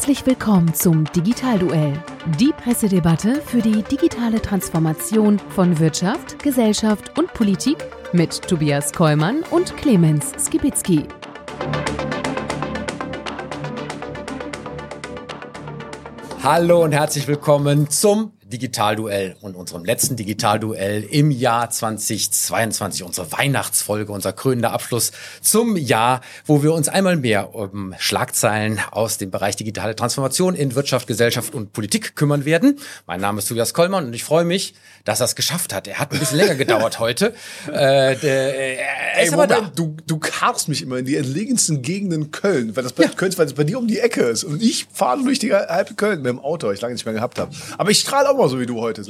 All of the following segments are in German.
Herzlich willkommen zum Digitalduell, die Pressedebatte für die digitale Transformation von Wirtschaft, Gesellschaft und Politik mit Tobias Kollmann und Clemens Skibitzky. Hallo und herzlich willkommen zum Digitalduell und unserem letzten Digitalduell im Jahr 2022, unsere Weihnachtsfolge, unser krönender Abschluss zum Jahr, wo wir uns einmal mehr um Schlagzeilen aus dem Bereich digitale Transformation in Wirtschaft, Gesellschaft und Politik kümmern werden. Mein Name ist Tobias Kollmann und ich freue mich, dass er es geschafft hat. Er hat ein bisschen länger gedauert heute. Äh, der, er ist Ey, aber Moment, da. Du, du karst mich immer in die entlegensten Gegenden Köln, weil das bei, ja. Köln, weil das bei dir um die Ecke ist. Und ich fahre durch die halbe Köln mit dem Auto, weil ich lange nicht mehr gehabt habe. Aber ich strahle auch mal so wie du heute.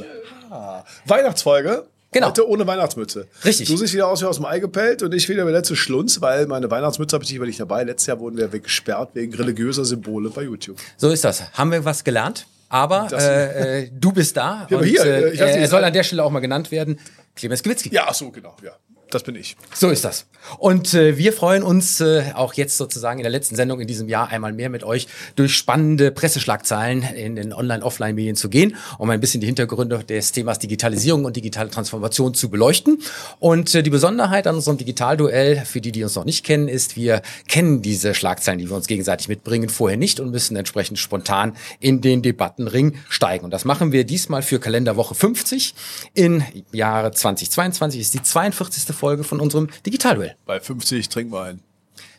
Ah. Weihnachtsfolge. Genau. Heute ohne Weihnachtsmütze. Richtig. Du siehst wieder aus wie aus dem Ei gepellt und ich wieder der letzte Schlunz, weil meine Weihnachtsmütze habe ich nicht dabei. Letztes Jahr wurden wir gesperrt wegen religiöser Symbole bei YouTube. So ist das. Haben wir was gelernt? Aber äh, äh, du bist da. Ja, und, hier, äh, äh er soll an der Stelle auch mal genannt werden. Clemens Gewitzki. Ja, ach so, genau. Ja. Das bin ich. So ist das. Und äh, wir freuen uns äh, auch jetzt sozusagen in der letzten Sendung in diesem Jahr einmal mehr mit euch durch spannende Presseschlagzeilen in den Online-Offline-Medien zu gehen, um ein bisschen die Hintergründe des Themas Digitalisierung und digitale Transformation zu beleuchten. Und äh, die Besonderheit an unserem Digitalduell, für die, die uns noch nicht kennen, ist, wir kennen diese Schlagzeilen, die wir uns gegenseitig mitbringen, vorher nicht und müssen entsprechend spontan in den Debattenring steigen. Und das machen wir diesmal für Kalenderwoche 50 in Jahre 2022. Ist die 42. Folge von unserem Digitalduell. Bei 50 trinken wir ein.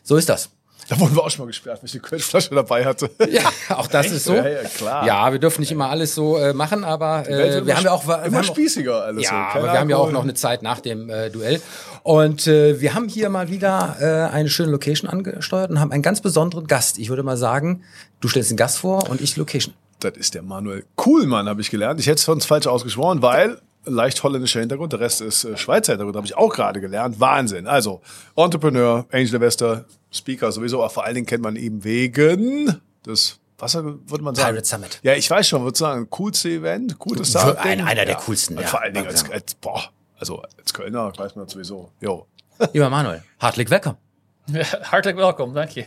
So ist das. Da wurden wir auch schon mal gesperrt, weil ich die Kölschflasche dabei hatte. Ja, auch das Echt? ist so. Ja, ja, klar. Ja, wir dürfen nicht immer alles so äh, machen, aber äh, wir haben ja auch wir immer haben spießiger alles. Ja, so. aber wir haben ja auch noch eine Zeit nach dem äh, Duell und äh, wir haben hier mal wieder äh, eine schöne Location angesteuert und haben einen ganz besonderen Gast. Ich würde mal sagen, du stellst den Gast vor und ich Location. Das ist der Manuel Kuhlmann, habe ich gelernt. Ich hätte es sonst falsch ausgesprochen, weil leicht holländischer Hintergrund, der Rest ist äh, Schweizer Hintergrund, habe ich auch gerade gelernt. Wahnsinn. Also, Entrepreneur, Angel Investor, Speaker sowieso, aber vor allen Dingen kennt man ihn wegen des was würde man sagen? Pirate Summit. Ja, ich weiß schon, würde sagen, coolste Event, coolste Start. Ein, einer der coolsten, ja. Vor allen Dingen als, als, boah, also als Kölner weiß man sowieso. Jo. Lieber Manuel, hartlich willkommen. Hartelijk welkom, dank je.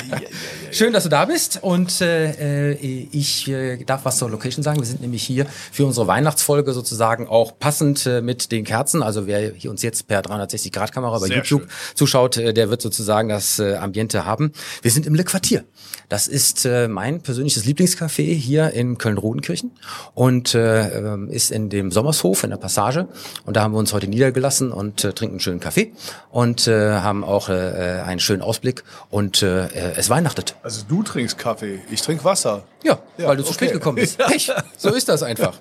Schön, dass du da bist und äh, ich äh, darf was zur Location sagen. Wir sind nämlich hier für unsere Weihnachtsfolge sozusagen auch passend äh, mit den Kerzen. Also wer hier uns jetzt per 360-Grad-Kamera bei Sehr YouTube schön. zuschaut, äh, der wird sozusagen das äh, Ambiente haben. Wir sind im Le Quartier. Das ist äh, mein persönliches Lieblingscafé hier in Köln-Rodenkirchen und äh, ähm, ist in dem Sommershof in der Passage. Und da haben wir uns heute niedergelassen und äh, trinken einen schönen Kaffee und äh, haben auch äh, äh, einen schönen Ausblick und äh, es weihnachtet. Also du trinkst Kaffee, ich trinke Wasser. Ja, ja, weil du okay. zu spät gekommen bist. Pech. So ist das einfach.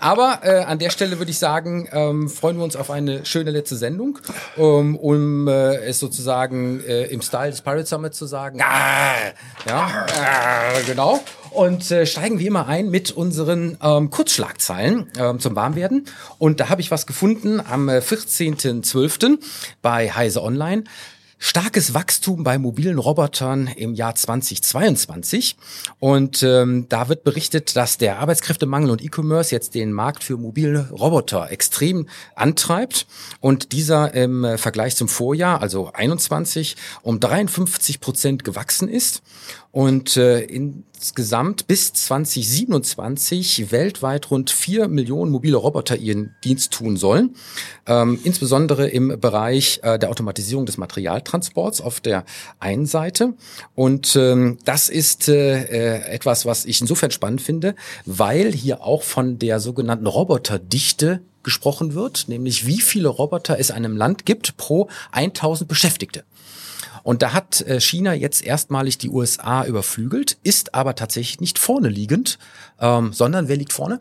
Aber äh, an der Stelle würde ich sagen, ähm, freuen wir uns auf eine schöne letzte Sendung, um, um äh, es sozusagen äh, im Style des Pirate Summit zu sagen. Ah, ja, genau. Und äh, steigen wie immer ein mit unseren ähm, Kurzschlagzeilen ähm, zum Warmwerden. Und da habe ich was gefunden am 14.12. Äh, bei Heise Online starkes Wachstum bei mobilen Robotern im Jahr 2022. Und ähm, da wird berichtet, dass der Arbeitskräftemangel und E-Commerce jetzt den Markt für mobile Roboter extrem antreibt und dieser im äh, Vergleich zum Vorjahr, also 21, um 53 Prozent gewachsen ist und äh, insgesamt bis 2027 weltweit rund vier Millionen mobile Roboter ihren Dienst tun sollen, ähm, insbesondere im Bereich äh, der Automatisierung des Materialtransports auf der einen Seite. Und ähm, das ist äh, äh, etwas, was ich insofern spannend finde, weil hier auch von der sogenannten Roboterdichte gesprochen wird, nämlich wie viele Roboter es einem Land gibt pro 1000 Beschäftigte. Und da hat äh, China jetzt erstmalig die USA überflügelt, ist aber tatsächlich nicht vorne liegend, ähm, sondern wer liegt vorne?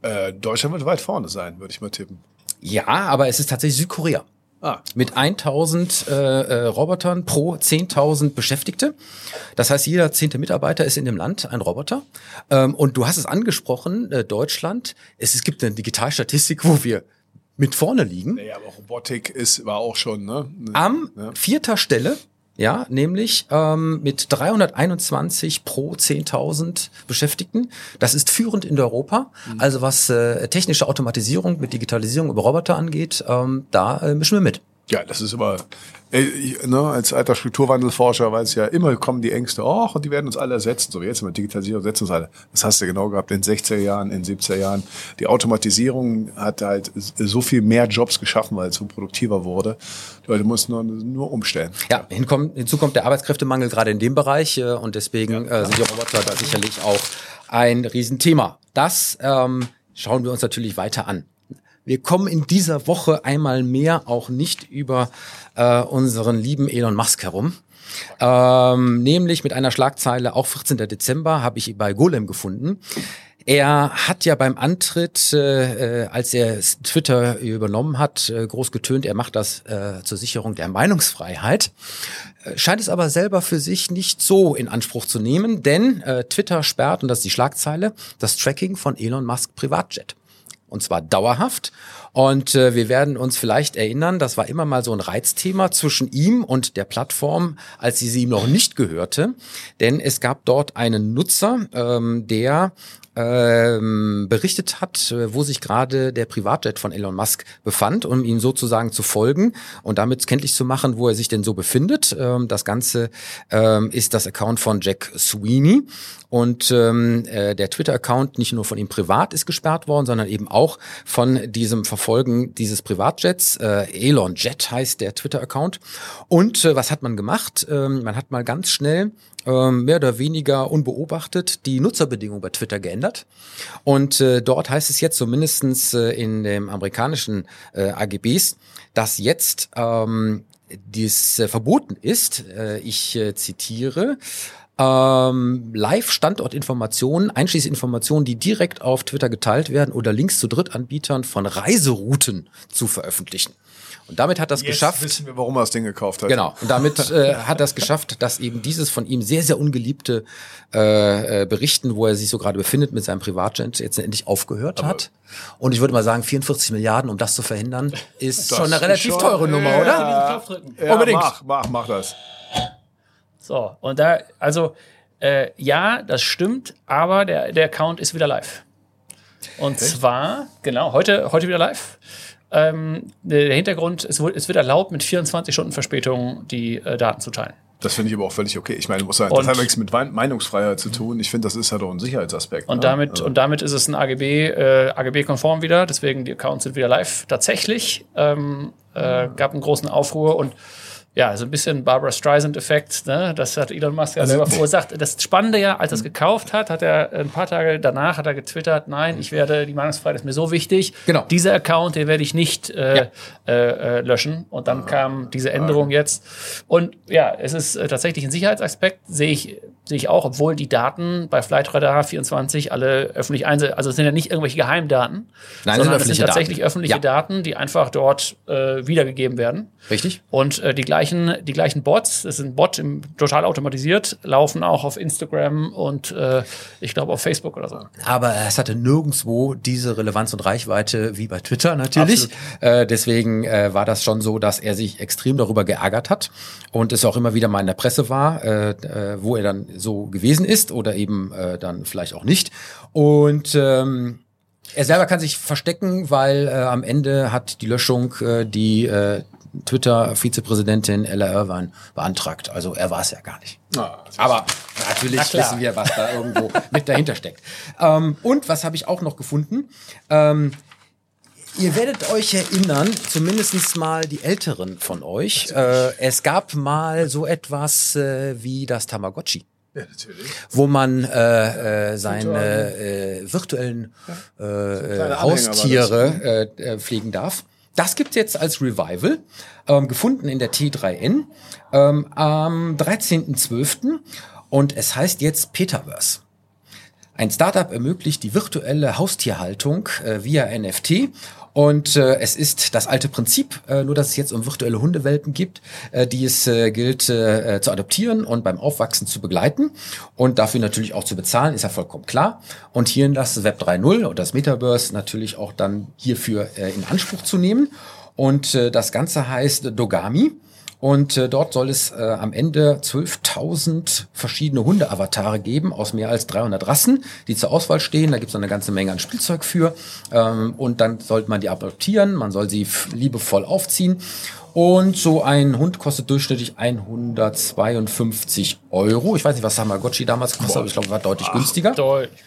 Äh, Deutschland wird weit vorne sein, würde ich mal tippen. Ja, aber es ist tatsächlich Südkorea. Ah. Mit 1000 äh, äh, Robotern pro 10.000 Beschäftigte. Das heißt, jeder zehnte Mitarbeiter ist in dem Land ein Roboter. Ähm, und du hast es angesprochen, äh, Deutschland. Es, es gibt eine Digitalstatistik, wo wir mit vorne liegen. Naja, aber Robotik ist, war auch schon, ne? Am ja. vierter Stelle, ja, nämlich ähm, mit 321 pro 10.000 Beschäftigten. Das ist führend in Europa. Mhm. Also was äh, technische Automatisierung mit Digitalisierung über Roboter angeht, ähm, da äh, mischen wir mit. Ja, das ist immer, äh, ne, als alter Strukturwandelforscher weiß ich ja, immer kommen die Ängste, oh, und die werden uns alle ersetzen, so wie jetzt mit Digitalisierung setzen uns alle. Das hast du genau gehabt in 60er Jahren, in 70er Jahren. Die Automatisierung hat halt so viel mehr Jobs geschaffen, weil es so produktiver wurde. Die Leute mussten nur, nur umstellen. Ja, hinkommt, hinzu kommt der Arbeitskräftemangel gerade in dem Bereich äh, und deswegen ja, äh, sind die Roboter da sicherlich auch ein Riesenthema. Das ähm, schauen wir uns natürlich weiter an. Wir kommen in dieser Woche einmal mehr auch nicht über äh, unseren lieben Elon Musk herum. Ähm, nämlich mit einer Schlagzeile, auch 14. Dezember, habe ich bei Golem gefunden. Er hat ja beim Antritt, äh, äh, als er Twitter übernommen hat, äh, groß getönt, er macht das äh, zur Sicherung der Meinungsfreiheit. Äh, scheint es aber selber für sich nicht so in Anspruch zu nehmen, denn äh, Twitter sperrt, und das ist die Schlagzeile, das Tracking von Elon Musk Privatjet und zwar dauerhaft. Und äh, wir werden uns vielleicht erinnern, das war immer mal so ein Reizthema zwischen ihm und der Plattform, als sie sie ihm noch nicht gehörte. Denn es gab dort einen Nutzer, ähm, der ähm, berichtet hat, äh, wo sich gerade der Privatjet von Elon Musk befand, um ihn sozusagen zu folgen und damit kenntlich zu machen, wo er sich denn so befindet. Ähm, das Ganze ähm, ist das Account von Jack Sweeney und ähm, äh, der Twitter-Account nicht nur von ihm privat ist gesperrt worden, sondern eben auch von diesem Verfolgen dieses Privatjets. Äh, Elon Jet heißt der Twitter-Account. Und äh, was hat man gemacht? Ähm, man hat mal ganz schnell ähm, mehr oder weniger unbeobachtet die Nutzerbedingungen bei Twitter geändert. Und äh, dort heißt es jetzt zumindestens äh, in dem amerikanischen äh, AGBs, dass jetzt ähm, dies äh, verboten ist, äh, ich äh, zitiere, ähm, Live-Standortinformationen, einschließlich Informationen, die direkt auf Twitter geteilt werden oder Links zu Drittanbietern von Reiserouten zu veröffentlichen. Und damit hat das Jetzt geschafft. wissen wir, warum er das Ding gekauft hat. Genau. Und damit äh, hat das geschafft, dass eben dieses von ihm sehr, sehr ungeliebte äh, äh, Berichten, wo er sich so gerade befindet mit seinem Privatjet, jetzt endlich aufgehört Aber hat. Und ich würde mal sagen, 44 Milliarden, um das zu verhindern, ist Das schon eine relativ schon- teure Nummer, Ja. oder? Ja, Unbedingt. Mach, mach, mach das. So, und da, also, äh, ja, das stimmt, aber der, der Account ist wieder live. Und zwar, genau, heute, heute wieder live. Ähm, der Hintergrund, es wird, erlaubt, mit 24 Stunden Verspätung die äh, Daten zu teilen. Das finde ich aber auch völlig okay. Ich meine, muss halt, das hat nichts mit Meinungsfreiheit zu tun. Ich finde, das ist halt auch ein Sicherheitsaspekt. Und ne? damit, Also, und damit ist es ein AGB, äh, AGB-konform wieder, deswegen die Accounts sind wieder live. Tatsächlich ähm, äh, gab einen großen Aufruhr und ja, so ein bisschen Barbara Streisand-Effekt, ne? das hat Elon Musk ja selber verursacht. Das Spannende ja, als er es gekauft hat, hat er ein paar Tage danach hat er getwittert, nein, ich werde, die Meinungsfreiheit ist mir so wichtig, Genau. dieser Account, den werde ich nicht äh, Ja. äh, äh, löschen. Und dann kam diese Änderung jetzt. Und ja, es ist äh, tatsächlich ein Sicherheitsaspekt, sehe ich, sehe ich auch, obwohl die Daten bei Flightradar 24 alle öffentlich einse also es sind ja nicht irgendwelche Geheimdaten, Nein, es sind sondern es sind tatsächlich Daten. öffentliche Ja. Daten, die einfach dort äh, wiedergegeben werden. Richtig? Und äh, die gleichen, die gleichen Bots, das ein Bot im, total automatisiert, laufen auch auf Instagram und äh, ich glaube auf Facebook oder so. Aber es hatte nirgendwo diese Relevanz und Reichweite wie bei Twitter natürlich. Äh, deswegen äh, war das schon so, dass er sich extrem darüber geärgert hat und es auch immer wieder mal in der Presse war, äh, äh, wo er dann so gewesen ist oder eben äh, dann vielleicht auch nicht. Und ähm, er selber kann sich verstecken, weil äh, am Ende hat die Löschung äh, die äh, Twitter-Vizepräsidentin Ella Irvine beantragt. Also er war es ja gar nicht. ah, Aber natürlich klar. wissen wir, was da irgendwo mit dahinter steckt. Ähm, und was habe ich auch noch gefunden? Ähm, ihr werdet euch erinnern, zumindest mal die Älteren von euch, äh, es gab mal so etwas äh, wie das Tamagotchi ja, natürlich. wo man äh, äh, seine äh, virtuellen äh, äh, Haustiere äh, äh, pflegen darf. Das gibt's jetzt als Revival, ähm, gefunden in der T3N ähm, am 13.12. und es heißt jetzt Petaverse. Ein Startup ermöglicht die virtuelle Haustierhaltung äh, via NFT. Und äh, es ist das alte Prinzip, äh, nur dass es jetzt um virtuelle Hundewelpen gibt, äh, die es äh, gilt äh, zu adoptieren und beim Aufwachsen zu begleiten und dafür natürlich auch zu bezahlen, ist ja vollkommen klar. Und hier in das Web 3.0 und das Metaverse natürlich auch dann hierfür äh, in Anspruch zu nehmen. Und äh, das Ganze heißt Dogami. Und äh, dort soll es äh, am Ende 12.000 verschiedene Hunde-Avatare geben aus mehr als 300 Rassen, die zur Auswahl stehen. Da gibt es eine ganze Menge an Spielzeug für. Ähm, und dann sollte man die adoptieren, man soll sie liebevoll aufziehen. Und so ein Hund kostet durchschnittlich 152 Euro. Ich weiß nicht, was Tamagotchi damals kostet, aber ich glaube, war deutlich günstiger. Deutlich.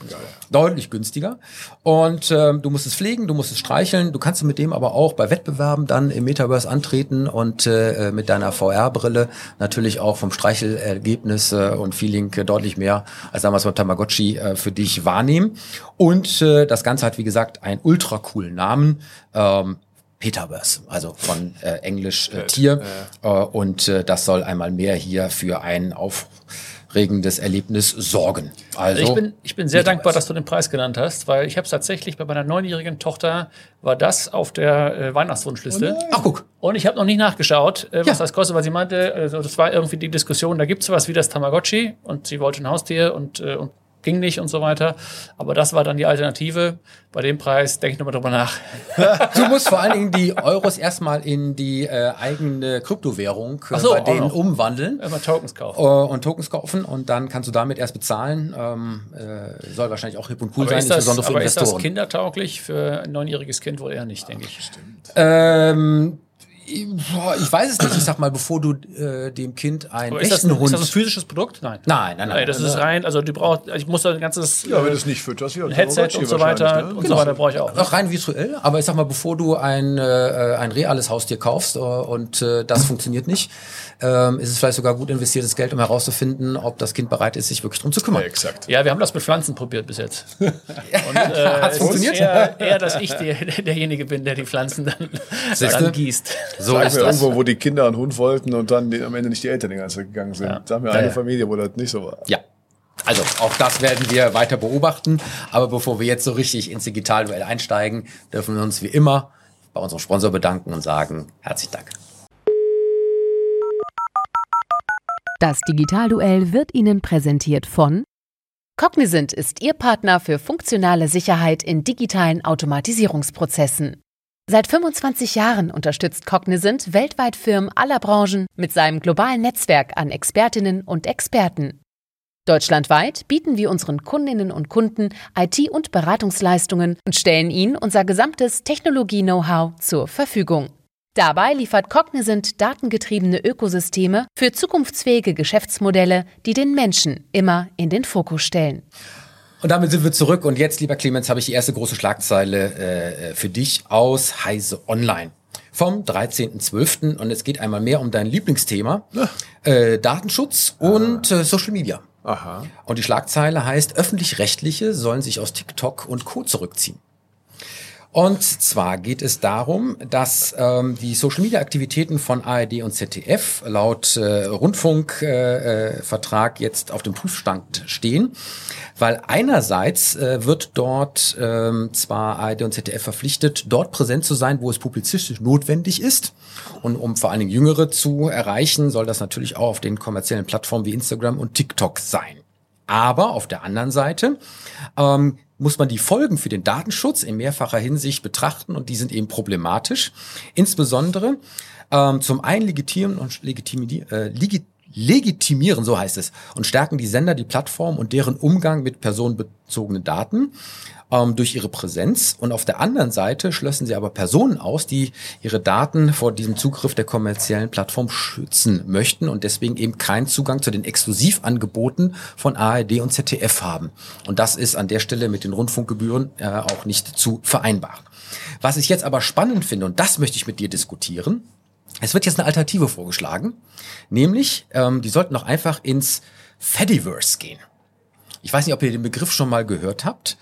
Deutlich günstiger. Und ähm, du musst es pflegen, du musst es streicheln. Du kannst mit dem aber auch bei Wettbewerben dann im Metaverse antreten und äh, mit deiner VR-Brille natürlich auch vom Streichelergebnis äh, und Feeling äh, deutlich mehr als damals beim Tamagotchi äh, für dich wahrnehmen. Und äh, das Ganze hat, wie gesagt, einen ultra coolen Namen. Ähm, Peterverse, also von äh, Englisch äh, Tier. Äh, und äh, das soll einmal mehr hier für ein aufregendes Erlebnis sorgen. Also Ich bin, ich bin sehr Metaverse. dankbar, dass du den Preis genannt hast, weil ich habe es tatsächlich bei meiner neunjährigen Tochter war das auf der äh, Weihnachtswunschliste. Ach guck, Und ich habe noch nicht nachgeschaut, äh, was Ja. das kostet, weil sie meinte, also das war irgendwie die Diskussion, da gibt's sowas wie das Tamagotchi und sie wollte ein Haustier und, äh, und ging nicht und so weiter. Aber das war dann die Alternative. Bei dem Preis denke ich nochmal drüber nach. du musst vor allen Dingen die Euros erstmal in die äh, eigene Kryptowährung äh, so, bei denen noch. umwandeln. Immer Tokens kaufen. äh, und Tokens kaufen und dann kannst du damit erst bezahlen. Ähm, äh, soll wahrscheinlich auch hip und cool aber sein, ist das, insbesondere für aber ist das Investoren. kindertauglich? Für ein neunjähriges Kind wohl eher nicht, denke ich. Ähm, ich weiß es nicht. Ich sag mal, bevor du äh, dem Kind einen Aber ist das, echten ein, ist Hund. das ein physisches Produkt? Nein. nein, nein, nein. Nein, das ist rein, also die braucht, ich muss da ein ganzes Ja, wenn äh, du es nicht fütterst, ja, ein Headset und so weiter und so weiter brauche ich auch. Auch rein virtuell, aber ich sag mal, bevor du ein, äh, ein reales Haustier kaufst äh, und äh, das funktioniert nicht, ähm, ist es vielleicht sogar gut investiertes Geld, um herauszufinden, ob das Kind bereit ist, sich wirklich drum zu kümmern. Ja, exakt. Ja, wir haben das mit Pflanzen probiert bis jetzt. Und äh, Hat's es funktioniert? eher, eher, dass ich der, derjenige bin, der die Pflanzen dann, dann gießt. So Sag ist mir das. irgendwo, wo die Kinder einen Hund wollten und dann die, am Ende nicht die Eltern die ganze Zeit gegangen sind. Ja. Sag mir Ja, eine ja. Familie, wo das nicht so war. Ja. Also auch das werden wir weiter beobachten. Aber bevor wir jetzt so richtig ins Digitalduell einsteigen, dürfen wir uns wie immer bei unserem Sponsor bedanken und sagen herzlichen Dank. Das Digitalduell wird Ihnen präsentiert von Cognizant ist Ihr Partner für funktionale Sicherheit in digitalen Automatisierungsprozessen. Seit 25 Jahren unterstützt Cognizant weltweit Firmen aller Branchen mit seinem globalen Netzwerk an Expertinnen und Experten. Deutschlandweit bieten wir unseren Kundinnen und Kunden IT- und Beratungsleistungen und stellen ihnen unser gesamtes Technologie-Know-how zur Verfügung. Dabei liefert Cognizant datengetriebene Ökosysteme für zukunftsfähige Geschäftsmodelle, die den Menschen immer in den Fokus stellen. Und damit sind wir zurück. Und jetzt, lieber Clemens, habe ich die erste große Schlagzeile äh, für dich aus Heise Online. Vom 13.12. Und es geht einmal mehr um dein Lieblingsthema, äh, Datenschutz und äh, Social Media. Aha. Und die Schlagzeile heißt, öffentlich-rechtliche sollen sich aus TikTok und Co. zurückziehen. Und zwar geht es darum, dass ähm, die Social-Media-Aktivitäten von ARD und ZDF laut äh, Rundfunkvertrag äh, Vertrag jetzt auf dem Prüfstand stehen, weil einerseits äh, wird dort ähm, zwar ARD und ZDF verpflichtet, dort präsent zu sein, wo es publizistisch notwendig ist. Und um vor allen Dingen Jüngere zu erreichen, soll das natürlich auch auf den kommerziellen Plattformen wie Instagram und TikTok sein. Aber auf der anderen Seite ähm, muss man die Folgen für den Datenschutz in mehrfacher Hinsicht betrachten und die sind eben problematisch. Insbesondere ähm, zum einen legitimieren und legitimieren, äh, legit legitimieren, so heißt es, und stärken die Sender, die Plattform und deren Umgang mit personenbezogenen Daten ähm, durch ihre Präsenz. Und auf der anderen Seite schlössen sie aber Personen aus, die ihre Daten vor diesem Zugriff der kommerziellen Plattform schützen möchten und deswegen eben keinen Zugang zu den Exklusivangeboten von ARD und ZDF haben. Und das ist an der Stelle mit den Rundfunkgebühren äh, auch nicht zu vereinbaren. Was ich jetzt aber spannend finde, und das möchte ich mit dir diskutieren, es wird jetzt eine Alternative vorgeschlagen, nämlich ähm, die sollten doch einfach ins Fediverse gehen. Ich weiß nicht, ob ihr den Begriff schon mal gehört habt.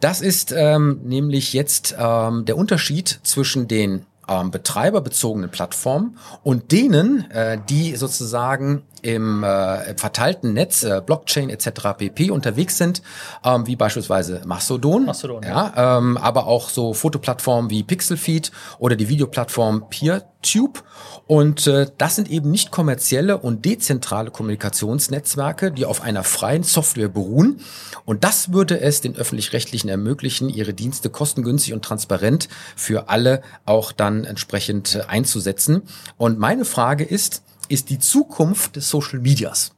Das ist ähm, nämlich jetzt ähm, der Unterschied zwischen den ähm, betreiberbezogenen Plattformen und denen, äh, die sozusagen im äh, verteilten Netz, äh, Blockchain etc. pp. unterwegs sind, ähm, wie beispielsweise Mastodon, Mastodon, ja, ähm, aber auch so Fotoplattformen wie Pixelfeed oder die Videoplattform PeerTube. Und äh, das sind eben nicht kommerzielle und dezentrale Kommunikationsnetzwerke, die auf einer freien Software beruhen. Und das würde es den öffentlich-rechtlichen ermöglichen, ihre Dienste kostengünstig und transparent für alle auch dann entsprechend äh, einzusetzen. Und meine Frage ist, ist die Zukunft des Social Medias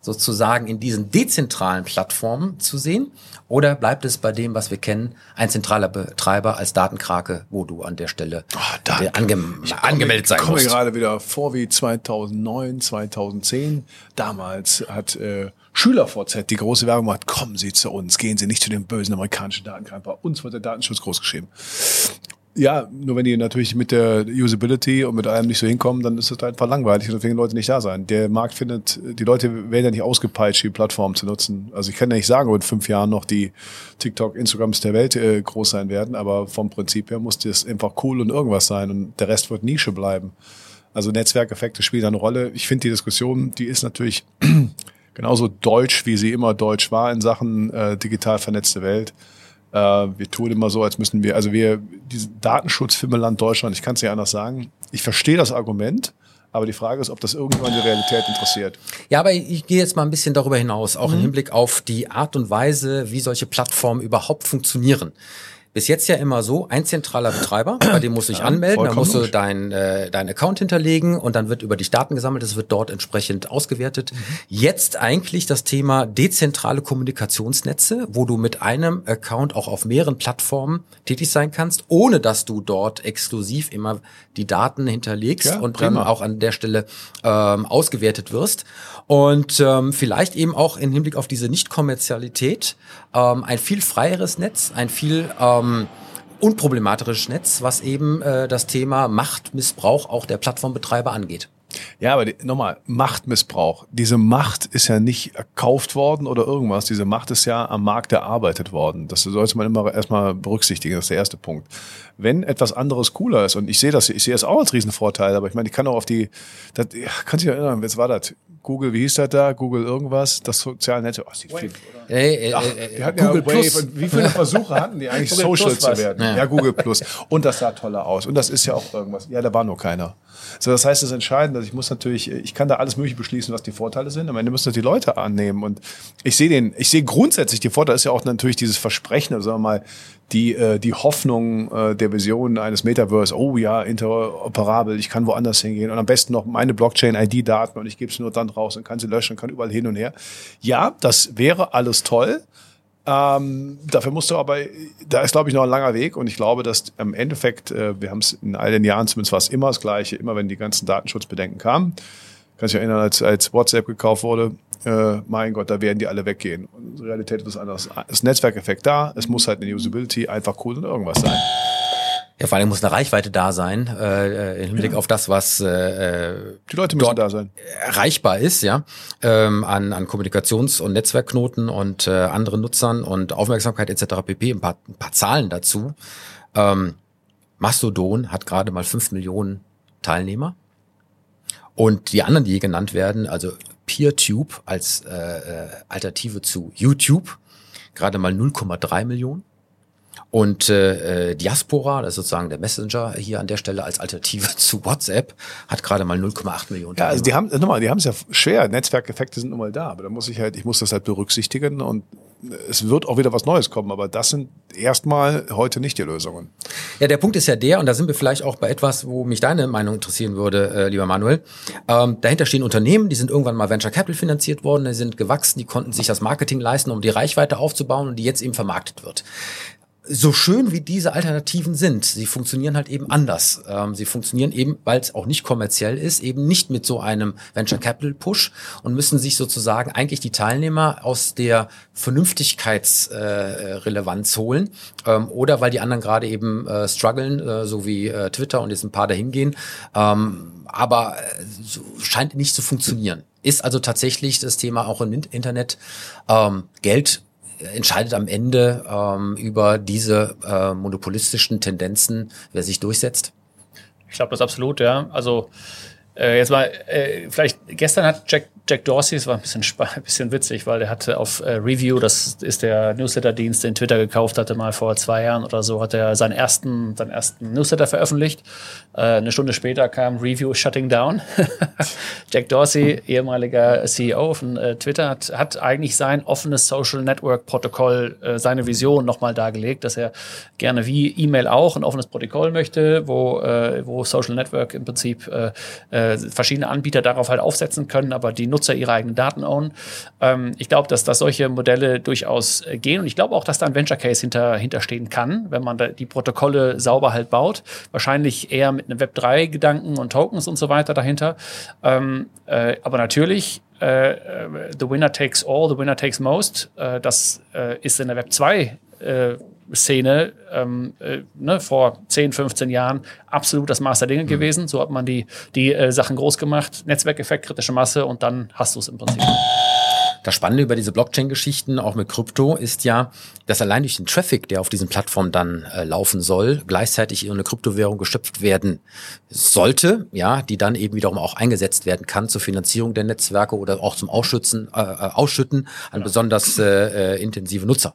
sozusagen in diesen dezentralen Plattformen zu sehen? Oder bleibt es bei dem, was wir kennen, ein zentraler Betreiber als Datenkrake, wo du an der Stelle Oh, äh, ange angemeldet sein Ich komme musst? gerade wieder vor wie 2009, 2010. Damals hat äh, SchülerVZ die große Werbung gemacht, kommen Sie zu uns, gehen Sie nicht zu den bösen amerikanischen Datenkranken. Bei uns wird der Datenschutz großgeschrieben. Ja, nur wenn die natürlich mit der Usability und mit allem nicht so hinkommen, dann ist es einfach langweilig und deswegen Leute nicht da sein. Der Markt findet, die Leute werden ja nicht ausgepeitscht, die Plattform zu nutzen. Also ich kann ja nicht sagen, ob in fünf Jahren noch die TikTok, Instagrams der Welt äh, groß sein werden, aber vom Prinzip her muss das einfach cool und irgendwas sein und der Rest wird Nische bleiben. Also Netzwerkeffekte spielen eine Rolle. Ich finde die Diskussion, die ist natürlich genauso deutsch, wie sie immer deutsch war in Sachen äh, digital vernetzte Welt. Äh, wir tun immer so, als müssen wir, also wir, diesen Datenschutzfimmeland Deutschland, ich kann es nicht anders sagen. Ich verstehe das Argument, aber die Frage ist, ob das irgendwann die Realität interessiert. Ja, aber ich gehe jetzt mal ein bisschen darüber hinaus, auch im Hinblick auf die Art und Weise, wie solche Plattformen überhaupt funktionieren. Bis jetzt ja immer so, ein zentraler Betreiber, bei dem musst du dich anmelden, da musst du logisch. dein, äh, dein Account hinterlegen und dann wird über dich Daten gesammelt, es wird dort entsprechend ausgewertet. Jetzt eigentlich das Thema dezentrale Kommunikationsnetze, wo du mit einem Account auch auf mehreren Plattformen tätig sein kannst, ohne dass du dort exklusiv immer die Daten hinterlegst Ja, und prima. dann auch an der Stelle ähm, ausgewertet wirst. Und ähm, vielleicht eben auch im Hinblick auf diese Nicht-Kommerzialität ähm, ein viel freieres Netz, ein viel ähm, unproblematisches Netz, was eben äh, das Thema Machtmissbrauch auch der Plattformbetreiber angeht. Ja, aber nochmal, Machtmissbrauch. Diese Macht ist ja nicht erkauft worden oder irgendwas. Diese Macht ist ja am Markt erarbeitet worden. Das sollte man immer erstmal berücksichtigen. Das ist der erste Punkt. Wenn etwas anderes cooler ist, und ich sehe das, ich sehe das auch als Riesenvorteil, aber ich meine, ich kann auch auf die, das, ja, kannst du erinnern, was war das? Google, wie hieß das da? Google irgendwas? Das soziale Netz. Oh, viel, Äh, äh, Ach, äh, die hatten Google ja Wave. Plus. Und wie viele Versuche hatten die eigentlich, Google Social Plus zu werden? Ja. Ja. Google Plus. Und das sah toller aus. Und das ist ja auch irgendwas. Ja, da war nur keiner. So, das heißt, das Entscheidende, ich muss natürlich, ich kann da alles mögliche beschließen, was die Vorteile sind. Am Ende müssen das die Leute annehmen. Und ich sehe den, ich sehe grundsätzlich, die Vorteile ist ja auch natürlich dieses Versprechen, also sagen wir mal, die, äh, die Hoffnung äh, der Vision eines Metaverse, oh ja, interoperabel, ich kann woanders hingehen und am besten noch meine Blockchain-ID-Daten und ich gebe es nur dann raus und kann sie löschen, kann überall hin und her. Ja, das wäre alles toll. Ähm, dafür musst du aber, da ist glaube ich noch ein langer Weg und ich glaube, dass im Endeffekt, äh, wir haben es in all den Jahren zumindest war es immer das Gleiche, immer wenn die ganzen Datenschutzbedenken kamen. Kannst dich erinnern, als, als WhatsApp gekauft wurde, äh, mein Gott, da werden die alle weggehen. Und Realität ist anders. Das Netzwerkeffekt da, es muss halt eine Usability einfach cool und irgendwas sein. Ja, vor allem muss eine Reichweite da sein, äh, im Hinblick auf das, was äh, Die Leute müssen da sein. erreichbar ist, ja, ähm, an, an Kommunikations- und Netzwerkknoten und äh, anderen Nutzern und Aufmerksamkeit etc. pp. Ein paar, ein paar Zahlen dazu. Ähm, Mastodon hat gerade mal fünf Millionen Teilnehmer. Und die anderen, die hier genannt werden, also PeerTube als äh, äh, Alternative zu YouTube, gerade mal 0,3 Millionen. Und äh, äh, Diaspora, das ist sozusagen der Messenger hier an der Stelle als Alternative zu WhatsApp, hat gerade mal 0,8 Millionen. Ja, also die haben, nochmal, die haben es ja schwer. Netzwerkeffekte sind nun mal da, aber da muss ich halt, ich muss das halt berücksichtigen und es wird auch wieder was Neues kommen, aber das sind erstmal heute nicht die Lösungen. Ja, der Punkt ist ja der, und da sind wir vielleicht auch bei etwas, wo mich deine Meinung interessieren würde, äh, lieber Manuel. Ähm, dahinter stehen Unternehmen, die sind irgendwann mal Venture Capital finanziert worden, die sind gewachsen, die konnten sich das Marketing leisten, um die Reichweite aufzubauen und die jetzt eben vermarktet wird. So schön wie diese Alternativen sind, sie funktionieren halt eben anders. Ähm, sie funktionieren eben, weil es auch nicht kommerziell ist, eben nicht mit so einem Venture Capital Push und müssen sich sozusagen eigentlich die Teilnehmer aus der Vernünftigkeitsrelevanz äh, holen ähm, oder weil die anderen gerade eben äh, strugglen, äh, so wie äh, Twitter und jetzt ein paar dahin gehen. Ähm, aber äh, so scheint nicht zu funktionieren. Ist also tatsächlich das Thema auch im Internet ähm, Geld entscheidet am Ende ähm, über diese äh, monopolistischen Tendenzen, wer sich durchsetzt? Ich glaube das absolut, ja. Also äh, jetzt mal, äh, vielleicht gestern hat Jack, Jack Dorsey, es war ein bisschen, ein bisschen witzig, weil der hatte auf äh, Review, das ist der Newsletter-Dienst, den Twitter gekauft hatte, mal vor zwei Jahren oder so, hat er seinen ersten, seinen ersten Newsletter veröffentlicht. Äh, eine Stunde später kam Review Shutting Down. Jack Dorsey, ehemaliger CEO von äh, Twitter, hat, hat eigentlich sein offenes Social Network Protokoll, äh, seine Vision nochmal dargelegt, dass er gerne wie E-Mail auch ein offenes Protokoll möchte, wo, äh, wo Social Network im Prinzip äh, verschiedene Anbieter darauf halt aufsetzen können, aber die Nutzer ihre eigenen Daten own. Ähm, ich glaube, dass, dass solche Modelle durchaus äh, gehen und ich glaube auch, dass da ein Venture Case hinter, hinterstehen kann, wenn man die Protokolle sauber halt baut. Wahrscheinlich eher mit einem Web3-Gedanken und Tokens und so weiter dahinter. Ähm, äh, aber natürlich äh, the winner takes all, the winner takes most. Äh, das äh, ist in der Web 2 äh, Szene ähm, äh, ne, vor 10, 15 Jahren absolut das Maß der Dinge mhm. gewesen. So hat man die, die äh, Sachen groß gemacht, Netzwerkeffekt, kritische Masse und dann hast du es im Prinzip. Das Spannende über diese Blockchain-Geschichten, auch mit Krypto, ist ja, dass allein durch den Traffic, der auf diesen Plattformen dann äh, laufen soll, gleichzeitig in eine Kryptowährung geschöpft werden sollte, ja, die dann eben wiederum auch eingesetzt werden kann zur Finanzierung der Netzwerke oder auch zum Ausschützen, äh, äh Ausschütten an ja. besonders äh, äh, intensive Nutzer.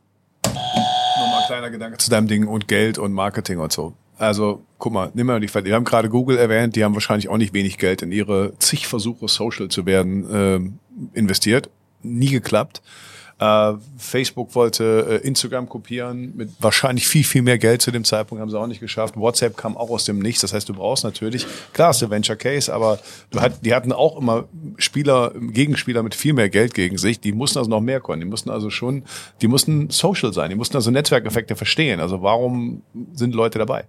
Kleiner Gedanke zu deinem Ding und Geld und Marketing und so. Also, guck mal, nimm mal die Wir haben gerade Google erwähnt, die haben wahrscheinlich auch nicht wenig Geld in ihre zig Versuche, social zu werden, ähm, investiert nie geklappt. Äh, Facebook wollte äh, Instagram kopieren mit wahrscheinlich viel, viel mehr Geld zu dem Zeitpunkt, haben sie auch nicht geschafft. WhatsApp kam auch aus dem Nichts. Das heißt, du brauchst natürlich, klar ist der Venture Case, aber du hat, die hatten auch immer Spieler, Gegenspieler mit viel mehr Geld gegen sich. Die mussten also noch mehr können. Die mussten also schon, die mussten social sein. Die mussten also Netzwerkeffekte verstehen. Also warum sind Leute dabei?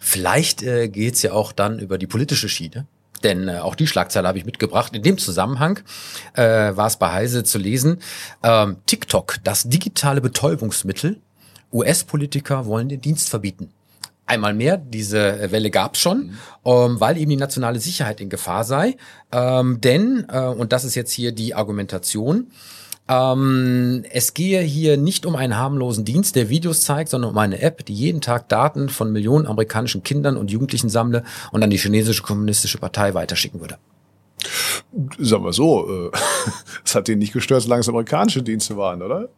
Vielleicht äh, geht's ja auch dann über die politische Schiene. Denn äh, auch die Schlagzeile habe ich mitgebracht. In dem Zusammenhang äh, war es bei Heise zu lesen, ähm, TikTok, das digitale Betäubungsmittel. US-Politiker wollen den Dienst verbieten. Einmal mehr, diese Welle gab es schon, mhm. ähm, weil eben die nationale Sicherheit in Gefahr sei. Ähm, denn, äh, und das ist jetzt hier die Argumentation, ähm, es gehe hier nicht um einen harmlosen Dienst, der Videos zeigt, sondern um eine App, die jeden Tag Daten von Millionen amerikanischen Kindern und Jugendlichen sammle und an die chinesische kommunistische Partei weiterschicken würde. Sagen wir so, äh, es hat ihn nicht gestört, solange es amerikanische Dienste waren, oder?